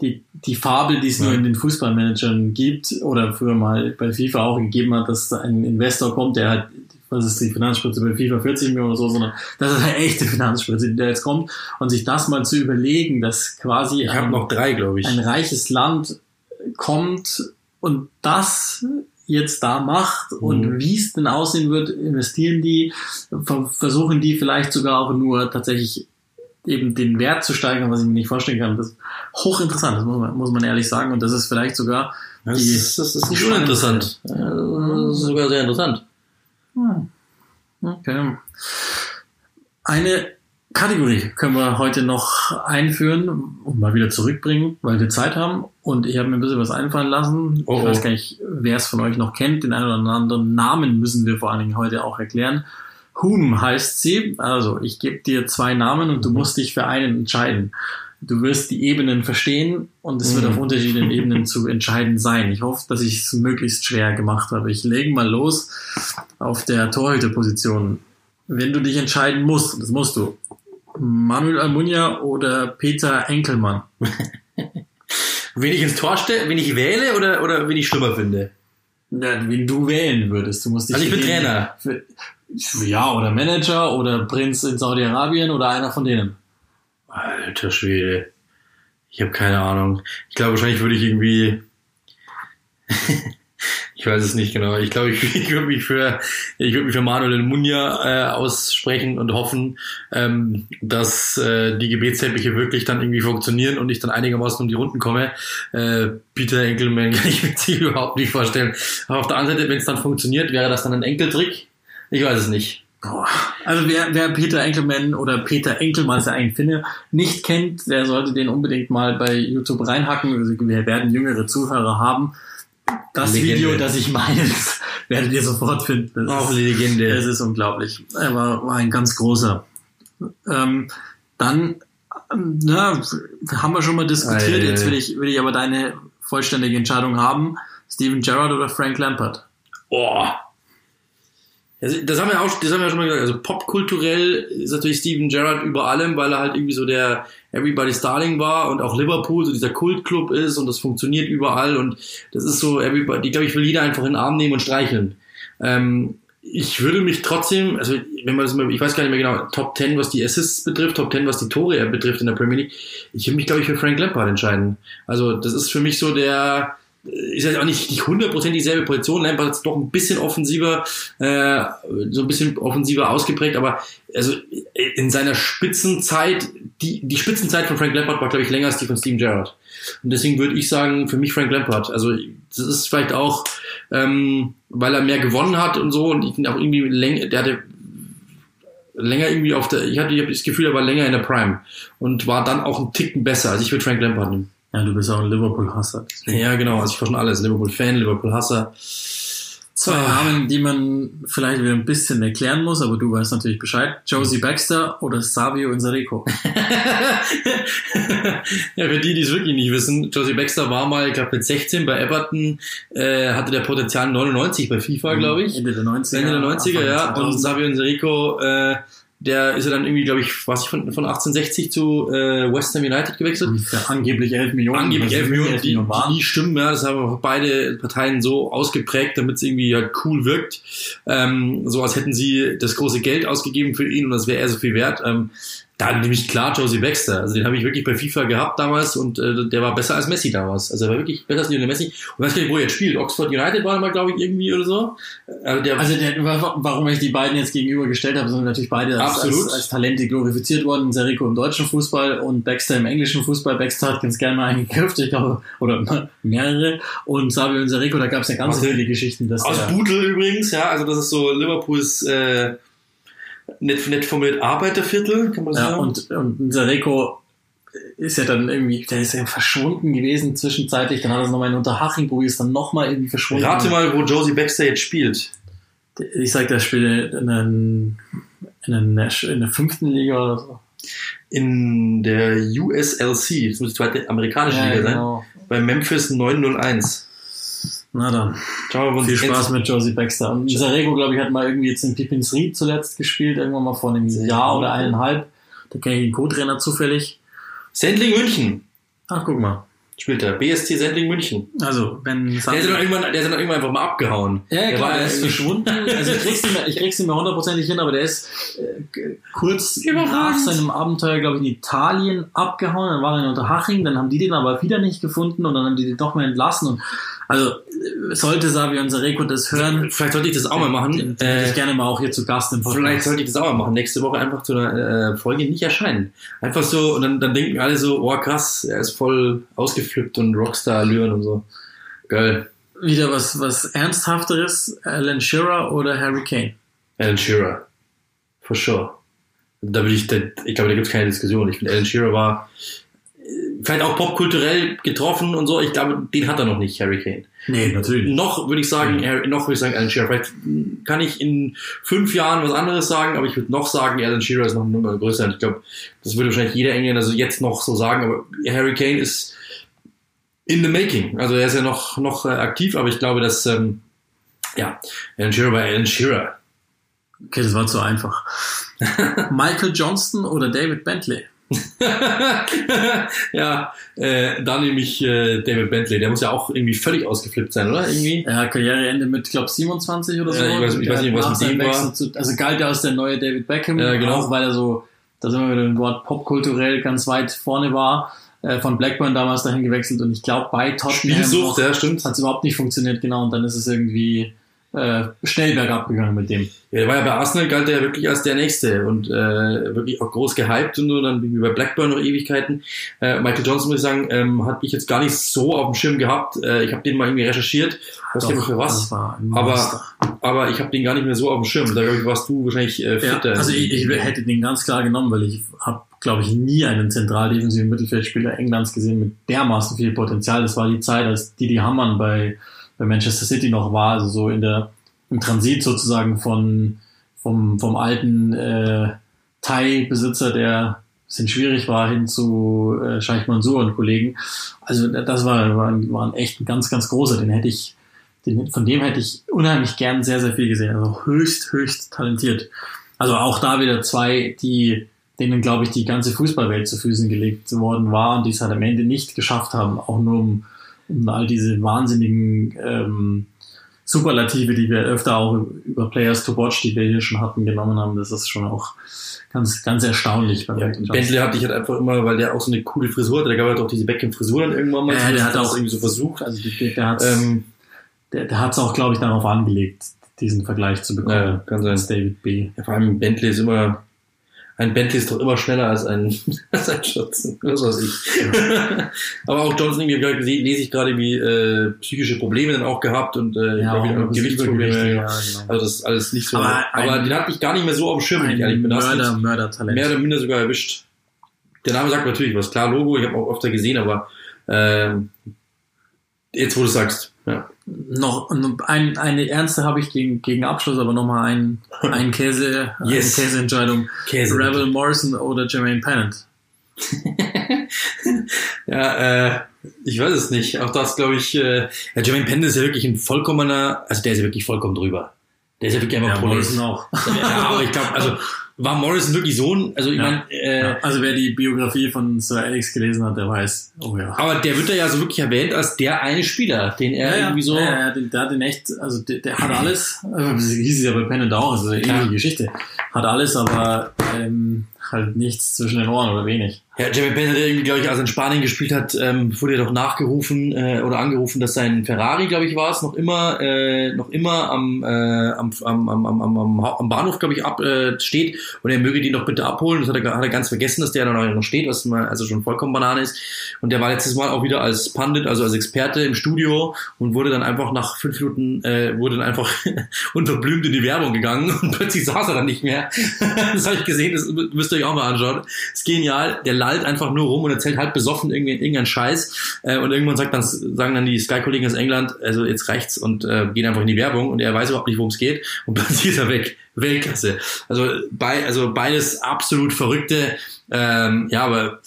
die, die Fabel, die es ja. nur in den Fußballmanagern gibt oder früher mal bei FIFA auch gegeben hat, dass ein Investor kommt, der hat, was ist die Finanzspritze bei FIFA 40 Millionen oder so, sondern das ist eine echte Finanzspritze, der jetzt kommt und sich das mal zu überlegen, dass quasi ich ein, noch drei, glaube ich. ein reiches Land kommt und das jetzt da macht und mhm. wie es denn aussehen wird, investieren die, versuchen die vielleicht sogar auch nur tatsächlich eben den Wert zu steigern, was ich mir nicht vorstellen kann. Das ist hochinteressant, das muss man, muss man ehrlich sagen. Und das ist vielleicht sogar. Das, die, ist, das ist nicht uninteressant. Das ist sogar sehr interessant. Hm. Okay. Eine Kategorie können wir heute noch einführen und mal wieder zurückbringen, weil wir Zeit haben. Und ich habe mir ein bisschen was einfallen lassen. Oh, ich weiß gar nicht, wer es von euch noch kennt. Den einen oder anderen Namen müssen wir vor allen Dingen heute auch erklären. Whom heißt sie. Also ich gebe dir zwei Namen und du mhm. musst dich für einen entscheiden. Du wirst die Ebenen verstehen und es wird auf mhm. unterschiedlichen Ebenen zu entscheiden sein. Ich hoffe, dass ich es möglichst schwer gemacht habe. Ich lege mal los auf der Torhüterposition. Wenn du dich entscheiden musst, das musst du, Manuel Almunia oder Peter Enkelmann? wen ich ins Tor stelle, wen ich wähle oder, oder wen ich schlimmer finde? Ja, wen du wählen würdest. Du musst dich also ich bin Trainer. Für, ja, oder Manager oder Prinz in Saudi-Arabien oder einer von denen. Alter Schwede. Ich habe keine Ahnung. Ich glaube, wahrscheinlich würde ich irgendwie. ich weiß es nicht genau. Ich glaube, ich, ich würde mich für ich würde mich für Manuel Munja äh, aussprechen und hoffen, ähm, dass äh, die Gebetsteppiche wirklich dann irgendwie funktionieren und ich dann einigermaßen um die Runden komme. Äh, Peter Enkelmann kann ich mir sich überhaupt nicht vorstellen. Aber auf der anderen Seite, wenn es dann funktioniert, wäre das dann ein Enkeltrick ich weiß es nicht. Also wer, wer Peter Enkelmann oder Peter Enkelmann, ist ja eigentlich Finne, nicht kennt, der sollte den unbedingt mal bei YouTube reinhacken. Also wir werden jüngere Zuhörer haben. Das Legende. Video, das ich meine, das werdet ihr sofort finden. Das Auch ist, Legende. Das ist unglaublich. Er war, war ein ganz großer. Ähm, dann, na, haben wir schon mal diskutiert. Alter. Jetzt will ich, will ich aber deine vollständige Entscheidung haben. Steven Gerrard oder Frank Lampard? Oh, das haben wir auch, das haben wir schon mal gesagt. Also popkulturell ist natürlich Steven Gerrard über allem, weil er halt irgendwie so der Everybody's Darling war und auch Liverpool so dieser Kultclub ist und das funktioniert überall und das ist so Everybody, glaube ich, will jeder einfach in den Arm nehmen und streicheln. Ähm, ich würde mich trotzdem, also wenn man das mal, ich weiß gar nicht mehr genau, Top 10, was die Assists betrifft, Top 10, was die Tore betrifft in der Premier League, ich würde mich, glaube ich, für Frank Lampard entscheiden. Also das ist für mich so der, ist jetzt auch nicht, nicht 100% dieselbe Position. Lampard ist doch ein bisschen offensiver, äh, so ein bisschen offensiver ausgeprägt, aber also in seiner Spitzenzeit, die, die Spitzenzeit von Frank Lampard war, glaube ich, länger als die von Steven Gerrard. Und deswegen würde ich sagen, für mich Frank Lampard. Also das ist vielleicht auch, ähm, weil er mehr gewonnen hat und so und ich ihn auch irgendwie länger, der hatte länger irgendwie auf der, ich hatte, ich das Gefühl, er war länger in der Prime und war dann auch ein Ticken besser. Also ich würde Frank Lampard nehmen. Ja, du bist auch ein Liverpool-Hasser. Ja, genau. Also ich war schon alles. Liverpool-Fan, Liverpool-Hasser. Zwei. Namen, die man vielleicht wieder ein bisschen erklären muss, aber du weißt natürlich Bescheid. Josie Baxter oder Savio Insarico? ja, für die, die es wirklich nicht wissen, Josie Baxter war mal, ich glaube mit 16 bei Everton, äh, hatte der Potenzial 99 bei FIFA, glaube ich. Ende der 90er. Ende der 90er, ja. Und Savio Insarico, äh, der ist ja dann irgendwie, glaube ich, was ich von, von 1860 zu äh, West Ham United gewechselt. Ja, angeblich 11 Millionen. Angeblich 11 Millionen, die, die nie stimmen. Ja, das haben beide Parteien so ausgeprägt, damit es irgendwie halt cool wirkt. Ähm, so als hätten sie das große Geld ausgegeben für ihn und das wäre eher so viel wert. Ähm, da nämlich klar Josie Baxter. Also den habe ich wirklich bei FIFA gehabt damals und äh, der war besser als Messi damals. Also er war wirklich besser als Lionel Messi. Und weiß gar nicht, wo er jetzt spielt. Oxford United war mal, glaube ich, irgendwie oder so. Also, der, also der, warum ich die beiden jetzt gegenübergestellt habe, sind natürlich beide als, als, als, Talente glorifiziert worden. Serico im deutschen Fußball und Baxter im englischen Fußball. Baxter hat ganz gerne mal eingekauft, ich glaube, oder mehrere. Und Sabio und Serico, da gab es ja ganz viele Geschichten. Dass aus Budel übrigens, ja, also das ist so Liverpools äh, nicht, nicht formuliert Arbeiterviertel, kann man ja, sagen. Und, und Sareko ist ja dann irgendwie, der ist ja verschwunden gewesen zwischenzeitlich, dann hat er es nochmal in Unterhaching probiert, ist dann nochmal irgendwie verschwunden. Rate mal, wo Josie Baxter jetzt spielt. Ich sag, der spielt in, in, in, der, in der fünften Liga oder so. In der USLC, das muss die zweite amerikanische ja, Liga genau. sein, bei Memphis 901. Na dann. Ciao, Viel Spaß mit Josie Baxter. Und Sarego, glaube ich, hat mal irgendwie jetzt in Pippins Ried zuletzt gespielt, irgendwann mal vor einem Jahr oder eineinhalb. Da kenne ich den Co-Trainer zufällig. Sendling München. Ach, guck mal. spielt er. BSC Sendling München. Also, wenn der ist, dann irgendwann, der ist dann irgendwann einfach mal abgehauen. Ja, der klar, war er ist verschwunden. Also ich krieg's nicht mehr, ich krieg's nicht mehr hundertprozentig hin, aber der ist äh, kurz nach seinem Abenteuer, glaube ich, in Italien abgehauen. Dann war er in Unterhaching, dann haben die den aber wieder nicht gefunden und dann haben die den doch mal entlassen. Und also sollte Savi unser Reko das hören, Vielleicht sollte ich das auch mal machen. hätte ich Äh, gerne mal auch hier zu Gast im Podcast. Vielleicht sollte ich das auch mal machen. Nächste Woche einfach zu einer äh, Folge nicht erscheinen. Einfach so, und dann, dann denken alle so, oh krass, er ist voll ausgeflippt und Rockstar-Allüren und so. Geil. Wieder was, was Ernsthafteres, Alan Shearer oder Harry Kane? Alan Shearer. For sure. Da will ich, da, ich glaube, da gibt es keine Diskussion. Ich finde, Alan Shearer war äh, vielleicht auch popkulturell getroffen und so. Ich glaube, den hat er noch nicht, Harry Kane. Nee, natürlich. Noch würde ich sagen, Harry- noch würde ich sagen, Alan Shearer. Vielleicht kann ich in fünf Jahren was anderes sagen, aber ich würde noch sagen, Alan Shearer ist noch eine Nummer größer. Und ich glaube, das würde wahrscheinlich jeder Engländer so jetzt noch so sagen, aber Harry Kane ist in the making. Also er ist ja noch, noch äh, aktiv, aber ich glaube, dass, ähm, ja, Alan Shearer war Alan Shearer. Okay, das war zu einfach. Michael Johnston oder David Bentley? ja, äh, da nehme ich äh, David Bentley. Der muss ja auch irgendwie völlig ausgeflippt sein, oder? Irgendwie? Ja, Karriereende mit, glaube 27 oder so. Ja, ich weiß- ich weiß nicht, was mit dem war. Zu, also galt er als der neue David Beckham, Ja, genau. auch weil er so, da sind wir wieder im Wort popkulturell ganz weit vorne war, äh, von Blackburn damals dahin gewechselt und ich glaube bei Tottenham Spielsucht, ja, stimmt. hat es überhaupt nicht funktioniert, genau, und dann ist es irgendwie äh, schnell bergab gegangen mit dem. Ja, der war ja bei Arsenal, galt er ja wirklich als der Nächste und äh, wirklich auch groß gehypt und so, dann wie bei Blackburn noch Ewigkeiten. Äh, Michael Johnson, muss ich sagen, ähm, hat mich jetzt gar nicht so auf dem Schirm gehabt. Äh, ich habe den mal irgendwie recherchiert, was Doch, für was, aber, aber ich habe den gar nicht mehr so auf dem Schirm. Da ich, warst du wahrscheinlich äh, Ja, fitter. also ich, ich hätte den ganz klar genommen, weil ich habe, glaube ich, nie einen zentraldefensiven Mittelfeldspieler Englands gesehen mit dermaßen viel Potenzial. Das war die Zeit, als Didi Hamann bei, bei Manchester City noch war, also so in der im Transit sozusagen von vom, vom alten äh, Thai-Besitzer, der bisschen schwierig war, hin zu äh, Scheich Mansour und Kollegen. Also das war, war, war ein echt ein ganz, ganz großer. Den hätte ich, den, von dem hätte ich unheimlich gern sehr, sehr viel gesehen. Also höchst, höchst talentiert. Also auch da wieder zwei, die denen, glaube ich, die ganze Fußballwelt zu Füßen gelegt worden war und die es halt am Ende nicht geschafft haben, auch nur um, um all diese wahnsinnigen ähm, Superlative, die wir öfter auch über Players to Watch, die wir hier schon hatten, genommen haben. Das ist schon auch ganz, ganz erstaunlich. Bei ja. Bentley hatte ich halt einfach immer, weil der auch so eine coole Frisur hatte. Da gab es auch diese Beckham-Frisur dann irgendwann mal. Ja, der hat auch irgendwie so versucht. Also der, der hat Ähm, der, der hat's auch, glaube ich, darauf angelegt, diesen Vergleich zu bekommen. Ja, kann sein. David B. Ja, vor allem Bentley ist immer, ein Bentley ist doch immer schneller als ein, als ein Johnson. Was weiß ich. Aber auch Johnson, irgendwie, ich lese ich gerade, wie äh, psychische Probleme dann auch gehabt und äh, Ja, glaub, das Gewichtsprobleme. Ja, genau. Also das ist alles nicht so. Aber Aber, den hatte ich gar nicht mehr so auf dem Schirm, wenn ich ehrlich bin. Das Mörder, Mördertalent. mehr oder minder sogar erwischt. Der Name sagt natürlich was. Klar, Logo, ich habe auch öfter gesehen, aber ähm, jetzt, wo du sagst, ja. Noch ein, eine ernste habe ich gegen, gegen Abschluss, aber nochmal ein, ein Käse, Yes. eine Käseentscheidung. Käse. Rebel Morrison oder Jermaine Pennant? Ja, äh, ich weiß es nicht. Auch das, glaube ich, äh, ja, Jermaine Penn ist ja wirklich ein vollkommener, also der ist ja wirklich vollkommen drüber. Der ist ja wirklich einfach Prolet. auch. Ja, aber ich glaube, also war Morrison wirklich so ein, also ich Ja. meine, äh, Ja, also wer die Biografie von Sir Alex gelesen hat, der weiß, oh ja. aber der wird da ja so wirklich erwähnt als der eine Spieler, den er irgendwie so, ja, ja, der, der hat den echt, also der, der hat alles, das hieß es ja bei Pennant auch, also eine ähnliche Geschichte. Hat alles, aber ähm, halt nichts zwischen den Ohren oder wenig. Ja, Penn, der irgendwie, glaube ich, als er in Spanien gespielt hat, ähm, wurde doch nachgerufen äh, oder angerufen, dass sein Ferrari, glaube ich, war es, noch immer, äh, noch immer am, äh, am, am, am, am, am, am Bahnhof, glaube ich, ab, äh, steht und er möge die noch bitte abholen. Das hat er, hat er ganz vergessen, dass der noch, noch steht, was mal, also schon vollkommen Banane ist. Und der war letztes Mal auch wieder als Pandit, also als Experte im Studio und wurde dann einfach nach fünf Minuten, äh, wurde dann einfach unverblümt in die Werbung gegangen und plötzlich saß er dann nicht mehr. das habe ich gesehen, das müsst ihr euch auch mal anschauen. ist genial. Der lallt einfach nur rum und erzählt halt besoffen irgendwie irgendeinen Scheiß. Äh, und irgendwann sagt dann, sagen dann die Sky-Kollegen aus England, also jetzt reicht's und äh, gehen einfach in die Werbung und er weiß überhaupt nicht, worum es geht. Und plötzlich ist er weg. Weltklasse. Also, bei, also beides absolut verrückte, ähm, ja, aber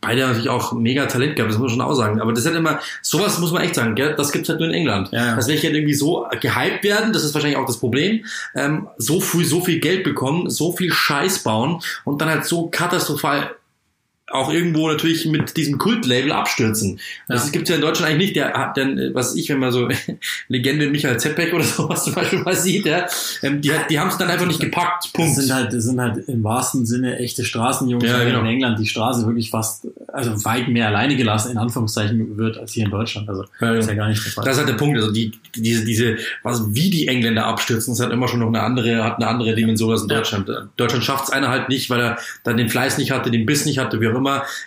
beide haben natürlich auch mega Talent gehabt, das muss man schon auch sagen. Aber das ist halt immer, sowas muss man echt sagen, gell? das gibt's halt nur in England. Ja, ja. Dass welche halt irgendwie so gehypt werden, das ist wahrscheinlich auch das Problem, ähm, so früh so viel Geld bekommen, so viel Scheiß bauen und dann halt so katastrophal auch irgendwo natürlich mit diesem Kultlabel abstürzen. Das Ja. gibt's ja in Deutschland eigentlich nicht. Der hat dann, äh, was ich, wenn man so Legende Michael Zeppek oder sowas zum Beispiel mal sieht, ja, ähm, die, die haben es dann einfach nicht gepackt. Punkt. Das sind halt, das sind halt im wahrsten Sinne echte Straßenjungs, Ja, genau. in England die Straße wirklich fast, also weit mehr alleine gelassen, in Anführungszeichen, wird als hier in Deutschland. Also, Ja, ist ja. gar nicht der Fall. Das ist halt der Punkt. Also die, diese, diese, was, wie die Engländer abstürzen, ist halt immer schon noch eine andere, hat eine andere Dimension als in Ja. Deutschland. Deutschland schafft es einer halt nicht, weil er dann den Fleiß nicht hatte, den Biss nicht hatte, wie auch immer.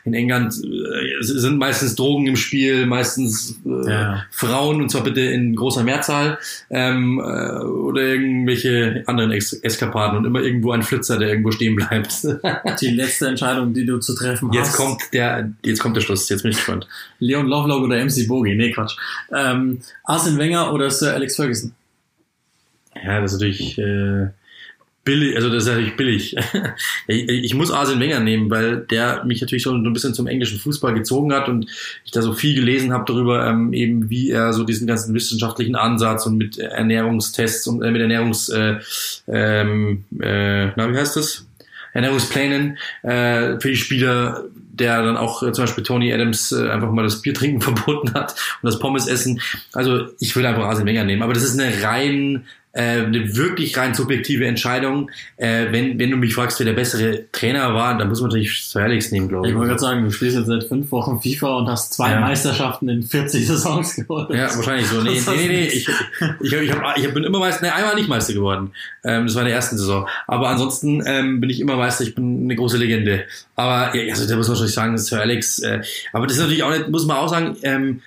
In England äh, sind meistens Drogen im Spiel, meistens äh, Ja. Frauen, und zwar bitte in großer Mehrzahl, ähm, äh, oder irgendwelche anderen Ex Eskapaden und immer irgendwo ein Flitzer, der irgendwo stehen bleibt. die letzte Entscheidung, die du zu treffen hast. Jetzt kommt der, jetzt kommt der Schluss, jetzt bin ich gespannt. Leon Lovelock oder MC Bogie? Nee, Quatsch. Ähm, Arsene Wenger oder Sir Alex Ferguson? Ja, das ist natürlich äh, billig, also das ist natürlich billig. ich, ich muss Arsene Wenger nehmen, weil der mich natürlich so ein bisschen zum englischen Fußball gezogen hat und ich da so viel gelesen habe darüber, ähm, eben wie er so diesen ganzen wissenschaftlichen Ansatz und mit Ernährungstests und äh, mit Ernährungs äh, ähm, äh, na, wie heißt das? Ernährungsplänen äh, für die Spieler, der dann auch äh, zum Beispiel Tony Adams äh, einfach mal das Bier trinken verboten hat und das Pommes essen. Also ich will einfach Arsene Wenger nehmen, aber das ist eine rein äh, eine wirklich rein subjektive Entscheidung. Äh, wenn, wenn du mich fragst, wer der bessere Trainer war, dann muss man natürlich Sir Alex nehmen, glaube Ich ich. wollte gerade sagen, du spielst jetzt seit fünf Wochen FIFA und hast zwei Ja. Meisterschaften in 40 Saisons geholt. Ja, wahrscheinlich so. Nee, nee, nee, nee. Ich, ich, ich, hab, ich bin immer Meister, nee, einmal nicht Meister geworden. Ähm, das war in der ersten Saison. Aber ansonsten ähm, bin ich immer Meister, ich bin eine große Legende. Aber ja, also da muss man natürlich sagen, Sir Alex, äh, aber das ist natürlich auch nicht, muss man auch sagen, ähm,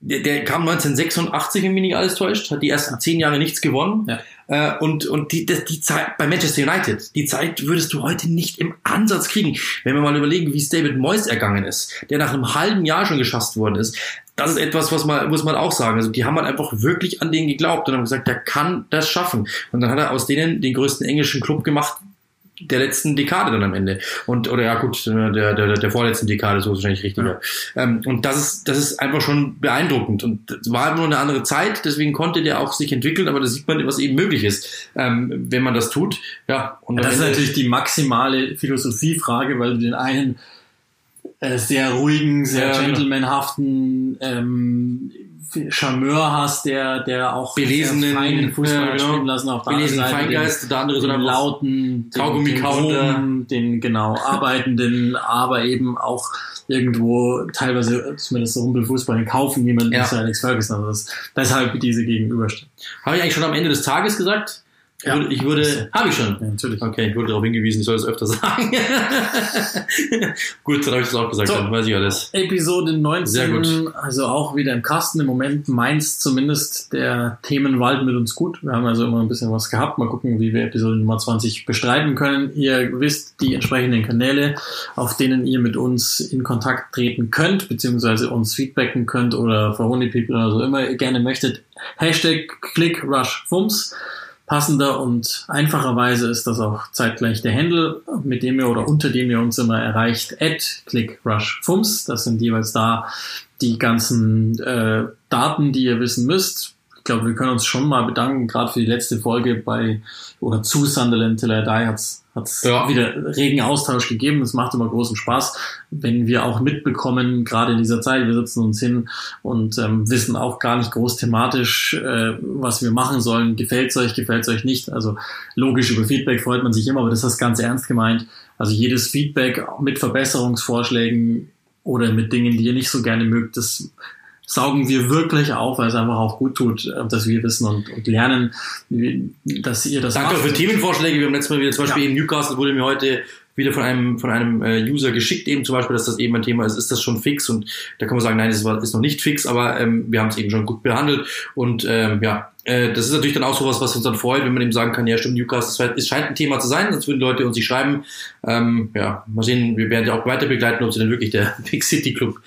der, der kam 1986, wenn mich nicht alles täuscht, hat die ersten zehn Jahre nichts gewonnen. Ja. Äh, und und die, das, die Zeit bei Manchester United, die Zeit würdest du heute nicht im Ansatz kriegen. Wenn wir mal überlegen, wie es David Moyes ergangen ist, der nach einem halben Jahr schon geschasst worden ist, das ist etwas, was man, muss man auch sagen. Also die haben halt einfach wirklich an den geglaubt und haben gesagt, der kann das schaffen. Und dann hat er aus denen den größten englischen Club gemacht der letzten Dekade dann am Ende. Und, oder ja gut, der, der, der, vorletzten Dekade, so ist wahrscheinlich richtiger. Ähm, und das ist, das ist einfach schon beeindruckend. Und es war nur eine andere Zeit, deswegen konnte der auch sich entwickeln, aber da sieht man, was eben möglich ist, ähm, wenn man das tut. Ja, und am Das ist natürlich die maximale Philosophiefrage, weil du den einen äh, sehr ruhigen, sehr Ja, genau. gentlemanhaften ähm, Charmeur hast, der, der auch Belesenen, feinen Fußball ja, genau. spielen lassen. Auf der belesenen anderen Seite den- Feingeist, der andere so den lauten, den, Kaugummi den, den genau arbeitenden, aber eben auch irgendwo teilweise zumindest so Rumpelfußball kaufen jemanden Ja. wie Sir Alex Ferguson. Also das, deshalb diese Gegenüberstellung. Habe ich eigentlich schon am Ende des Tages gesagt? Ja. Würde- Ich würde, habe ich schon. Ja, natürlich. Okay, ich wurde darauf hingewiesen, ich soll das öfter sagen. gut, dann habe ich das auch gesagt, So. dann weiß ich alles. Episode 19, Sehr gut. also auch wieder im Kasten. Im Moment meint zumindest der Themenwald mit uns gut. Wir haben also immer ein bisschen was gehabt. Mal gucken, wie wir Episode Nummer 20 bestreiten können. Ihr wisst die entsprechenden Kanäle, auf denen ihr mit uns in Kontakt treten könnt, beziehungsweise uns feedbacken könnt oder Verhoney People oder so immer ihr gerne möchtet. Hashtag ClickRushFums. Passender und einfacherweise ist das auch zeitgleich der Handle, mit dem ihr oder unter dem ihr uns immer erreicht, at ClickRushFums. Das sind jeweils da die ganzen äh, Daten, die ihr wissen müsst. Ich glaube, wir können uns schon mal bedanken, gerade für die letzte Folge bei oder zu Sunderland Till I Die hat's hat's Ja. wieder regen Austausch gegeben. Es macht immer großen Spaß, wenn wir auch mitbekommen, gerade in dieser Zeit, wir sitzen uns hin und ähm, wissen auch gar nicht groß thematisch, äh, was wir machen sollen. Gefällt's euch, gefällt's euch nicht? Also logisch über Feedback freut man sich immer, aber das ist ganz ernst gemeint. Also jedes Feedback mit Verbesserungsvorschlägen oder mit Dingen, die ihr nicht so gerne mögt, das saugen wir wirklich auf, weil es einfach auch gut tut, äh, dass wir wissen und, und lernen, dass ihr das Danke macht. für Themenvorschläge. Wir haben letztes Mal wieder zum Beispiel Ja. in Newcastle wurde mir heute wieder von einem von einem äh, User geschickt eben zum Beispiel, dass das eben ein Thema ist. Ist das schon fix? Und da kann man sagen, nein, das ist noch nicht fix, aber ähm, wir haben es eben schon gut behandelt. Und ähm, ja, äh, das ist natürlich dann auch sowas, was uns dann freut, wenn man eben sagen kann, ja stimmt, Newcastle, es scheint ein Thema zu sein, sonst würden Leute uns nicht schreiben. Ähm, ja, mal sehen, wir werden ja auch weiter begleiten, ob sie denn wirklich der Big City Club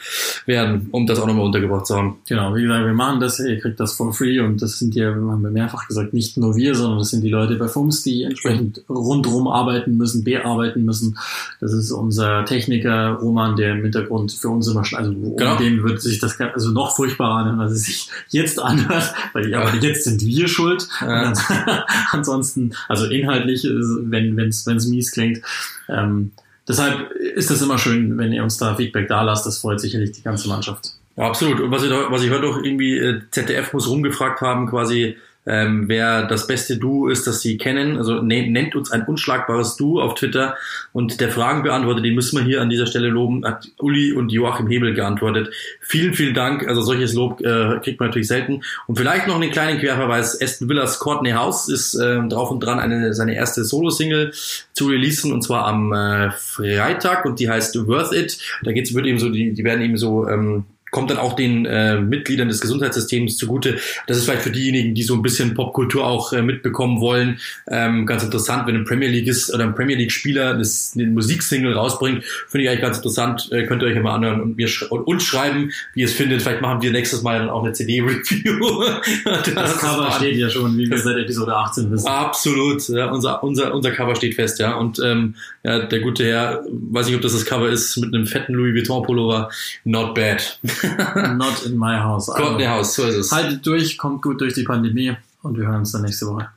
werden, um das auch nochmal untergebracht zu haben. Genau, wie gesagt, wir machen das, ihr kriegt das for free und das sind ja, haben wir mehrfach gesagt, nicht nur wir, sondern das sind die Leute bei FUMS, die entsprechend rundrum arbeiten müssen, bearbeiten müssen. Das ist unser Techniker Roman, der im Hintergrund für uns immer, also Genau. den wird sich das also noch furchtbarer anhören, als es sich jetzt anhört, weil ja, aber jetzt sind wir schuld. Ja. Ansonsten, also inhaltlich, ist, wenn es wenn's mies klingt, ähm, deshalb ist es immer schön, wenn ihr uns da Feedback da lasst. Das freut sicherlich die ganze Mannschaft. Ja, absolut. Und was ich, was ich heute auch irgendwie, äh, ZDF muss rumgefragt haben, quasi, ähm, wer das beste Duo ist, das sie kennen. Also ne, nennt uns ein unschlagbares Duo auf Twitter und der Fragenbeantworter, den müssen wir hier an dieser Stelle loben, hat Uli und Joachim Hebel geantwortet. Vielen, vielen Dank. Also solches Lob äh, kriegt man natürlich selten. Und vielleicht noch einen kleinen Querverweis. Aston Villas Courtney House ist äh, drauf und dran, eine, seine erste Solo-Single zu releasen und zwar am äh, Freitag und die heißt Worth It. Da geht's wird eben so, die, die werden eben so ähm, kommt dann auch den äh, Mitgliedern des Gesundheitssystems zugute. Das ist vielleicht für diejenigen, die so ein bisschen Popkultur auch äh, mitbekommen wollen, ähm, ganz interessant, wenn ein Premier League ist oder ein Premier League Spieler das, eine Musiksingle rausbringt, finde ich eigentlich ganz interessant. Äh, könnt ihr euch ja mal anhören und, mir sch und uns schreiben, wie ihr es findet. Vielleicht machen wir nächstes Mal dann auch eine CD-Review. das, das Cover steht ja schon, wie wir seit Episode 18 wissen. Absolut, ja, unser, unser, unser Cover steht fest, ja. Und ähm, ja, der gute Herr, weiß nicht, ob das das Cover ist, mit einem fetten Louis Vuitton Pullover, not bad. Not in my house. Kommt in Haus, so ist es. Haltet durch, kommt gut durch die Pandemie und wir hören uns dann nächste Woche.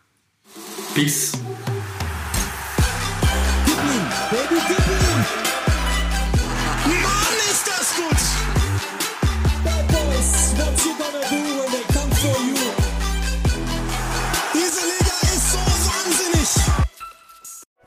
Peace.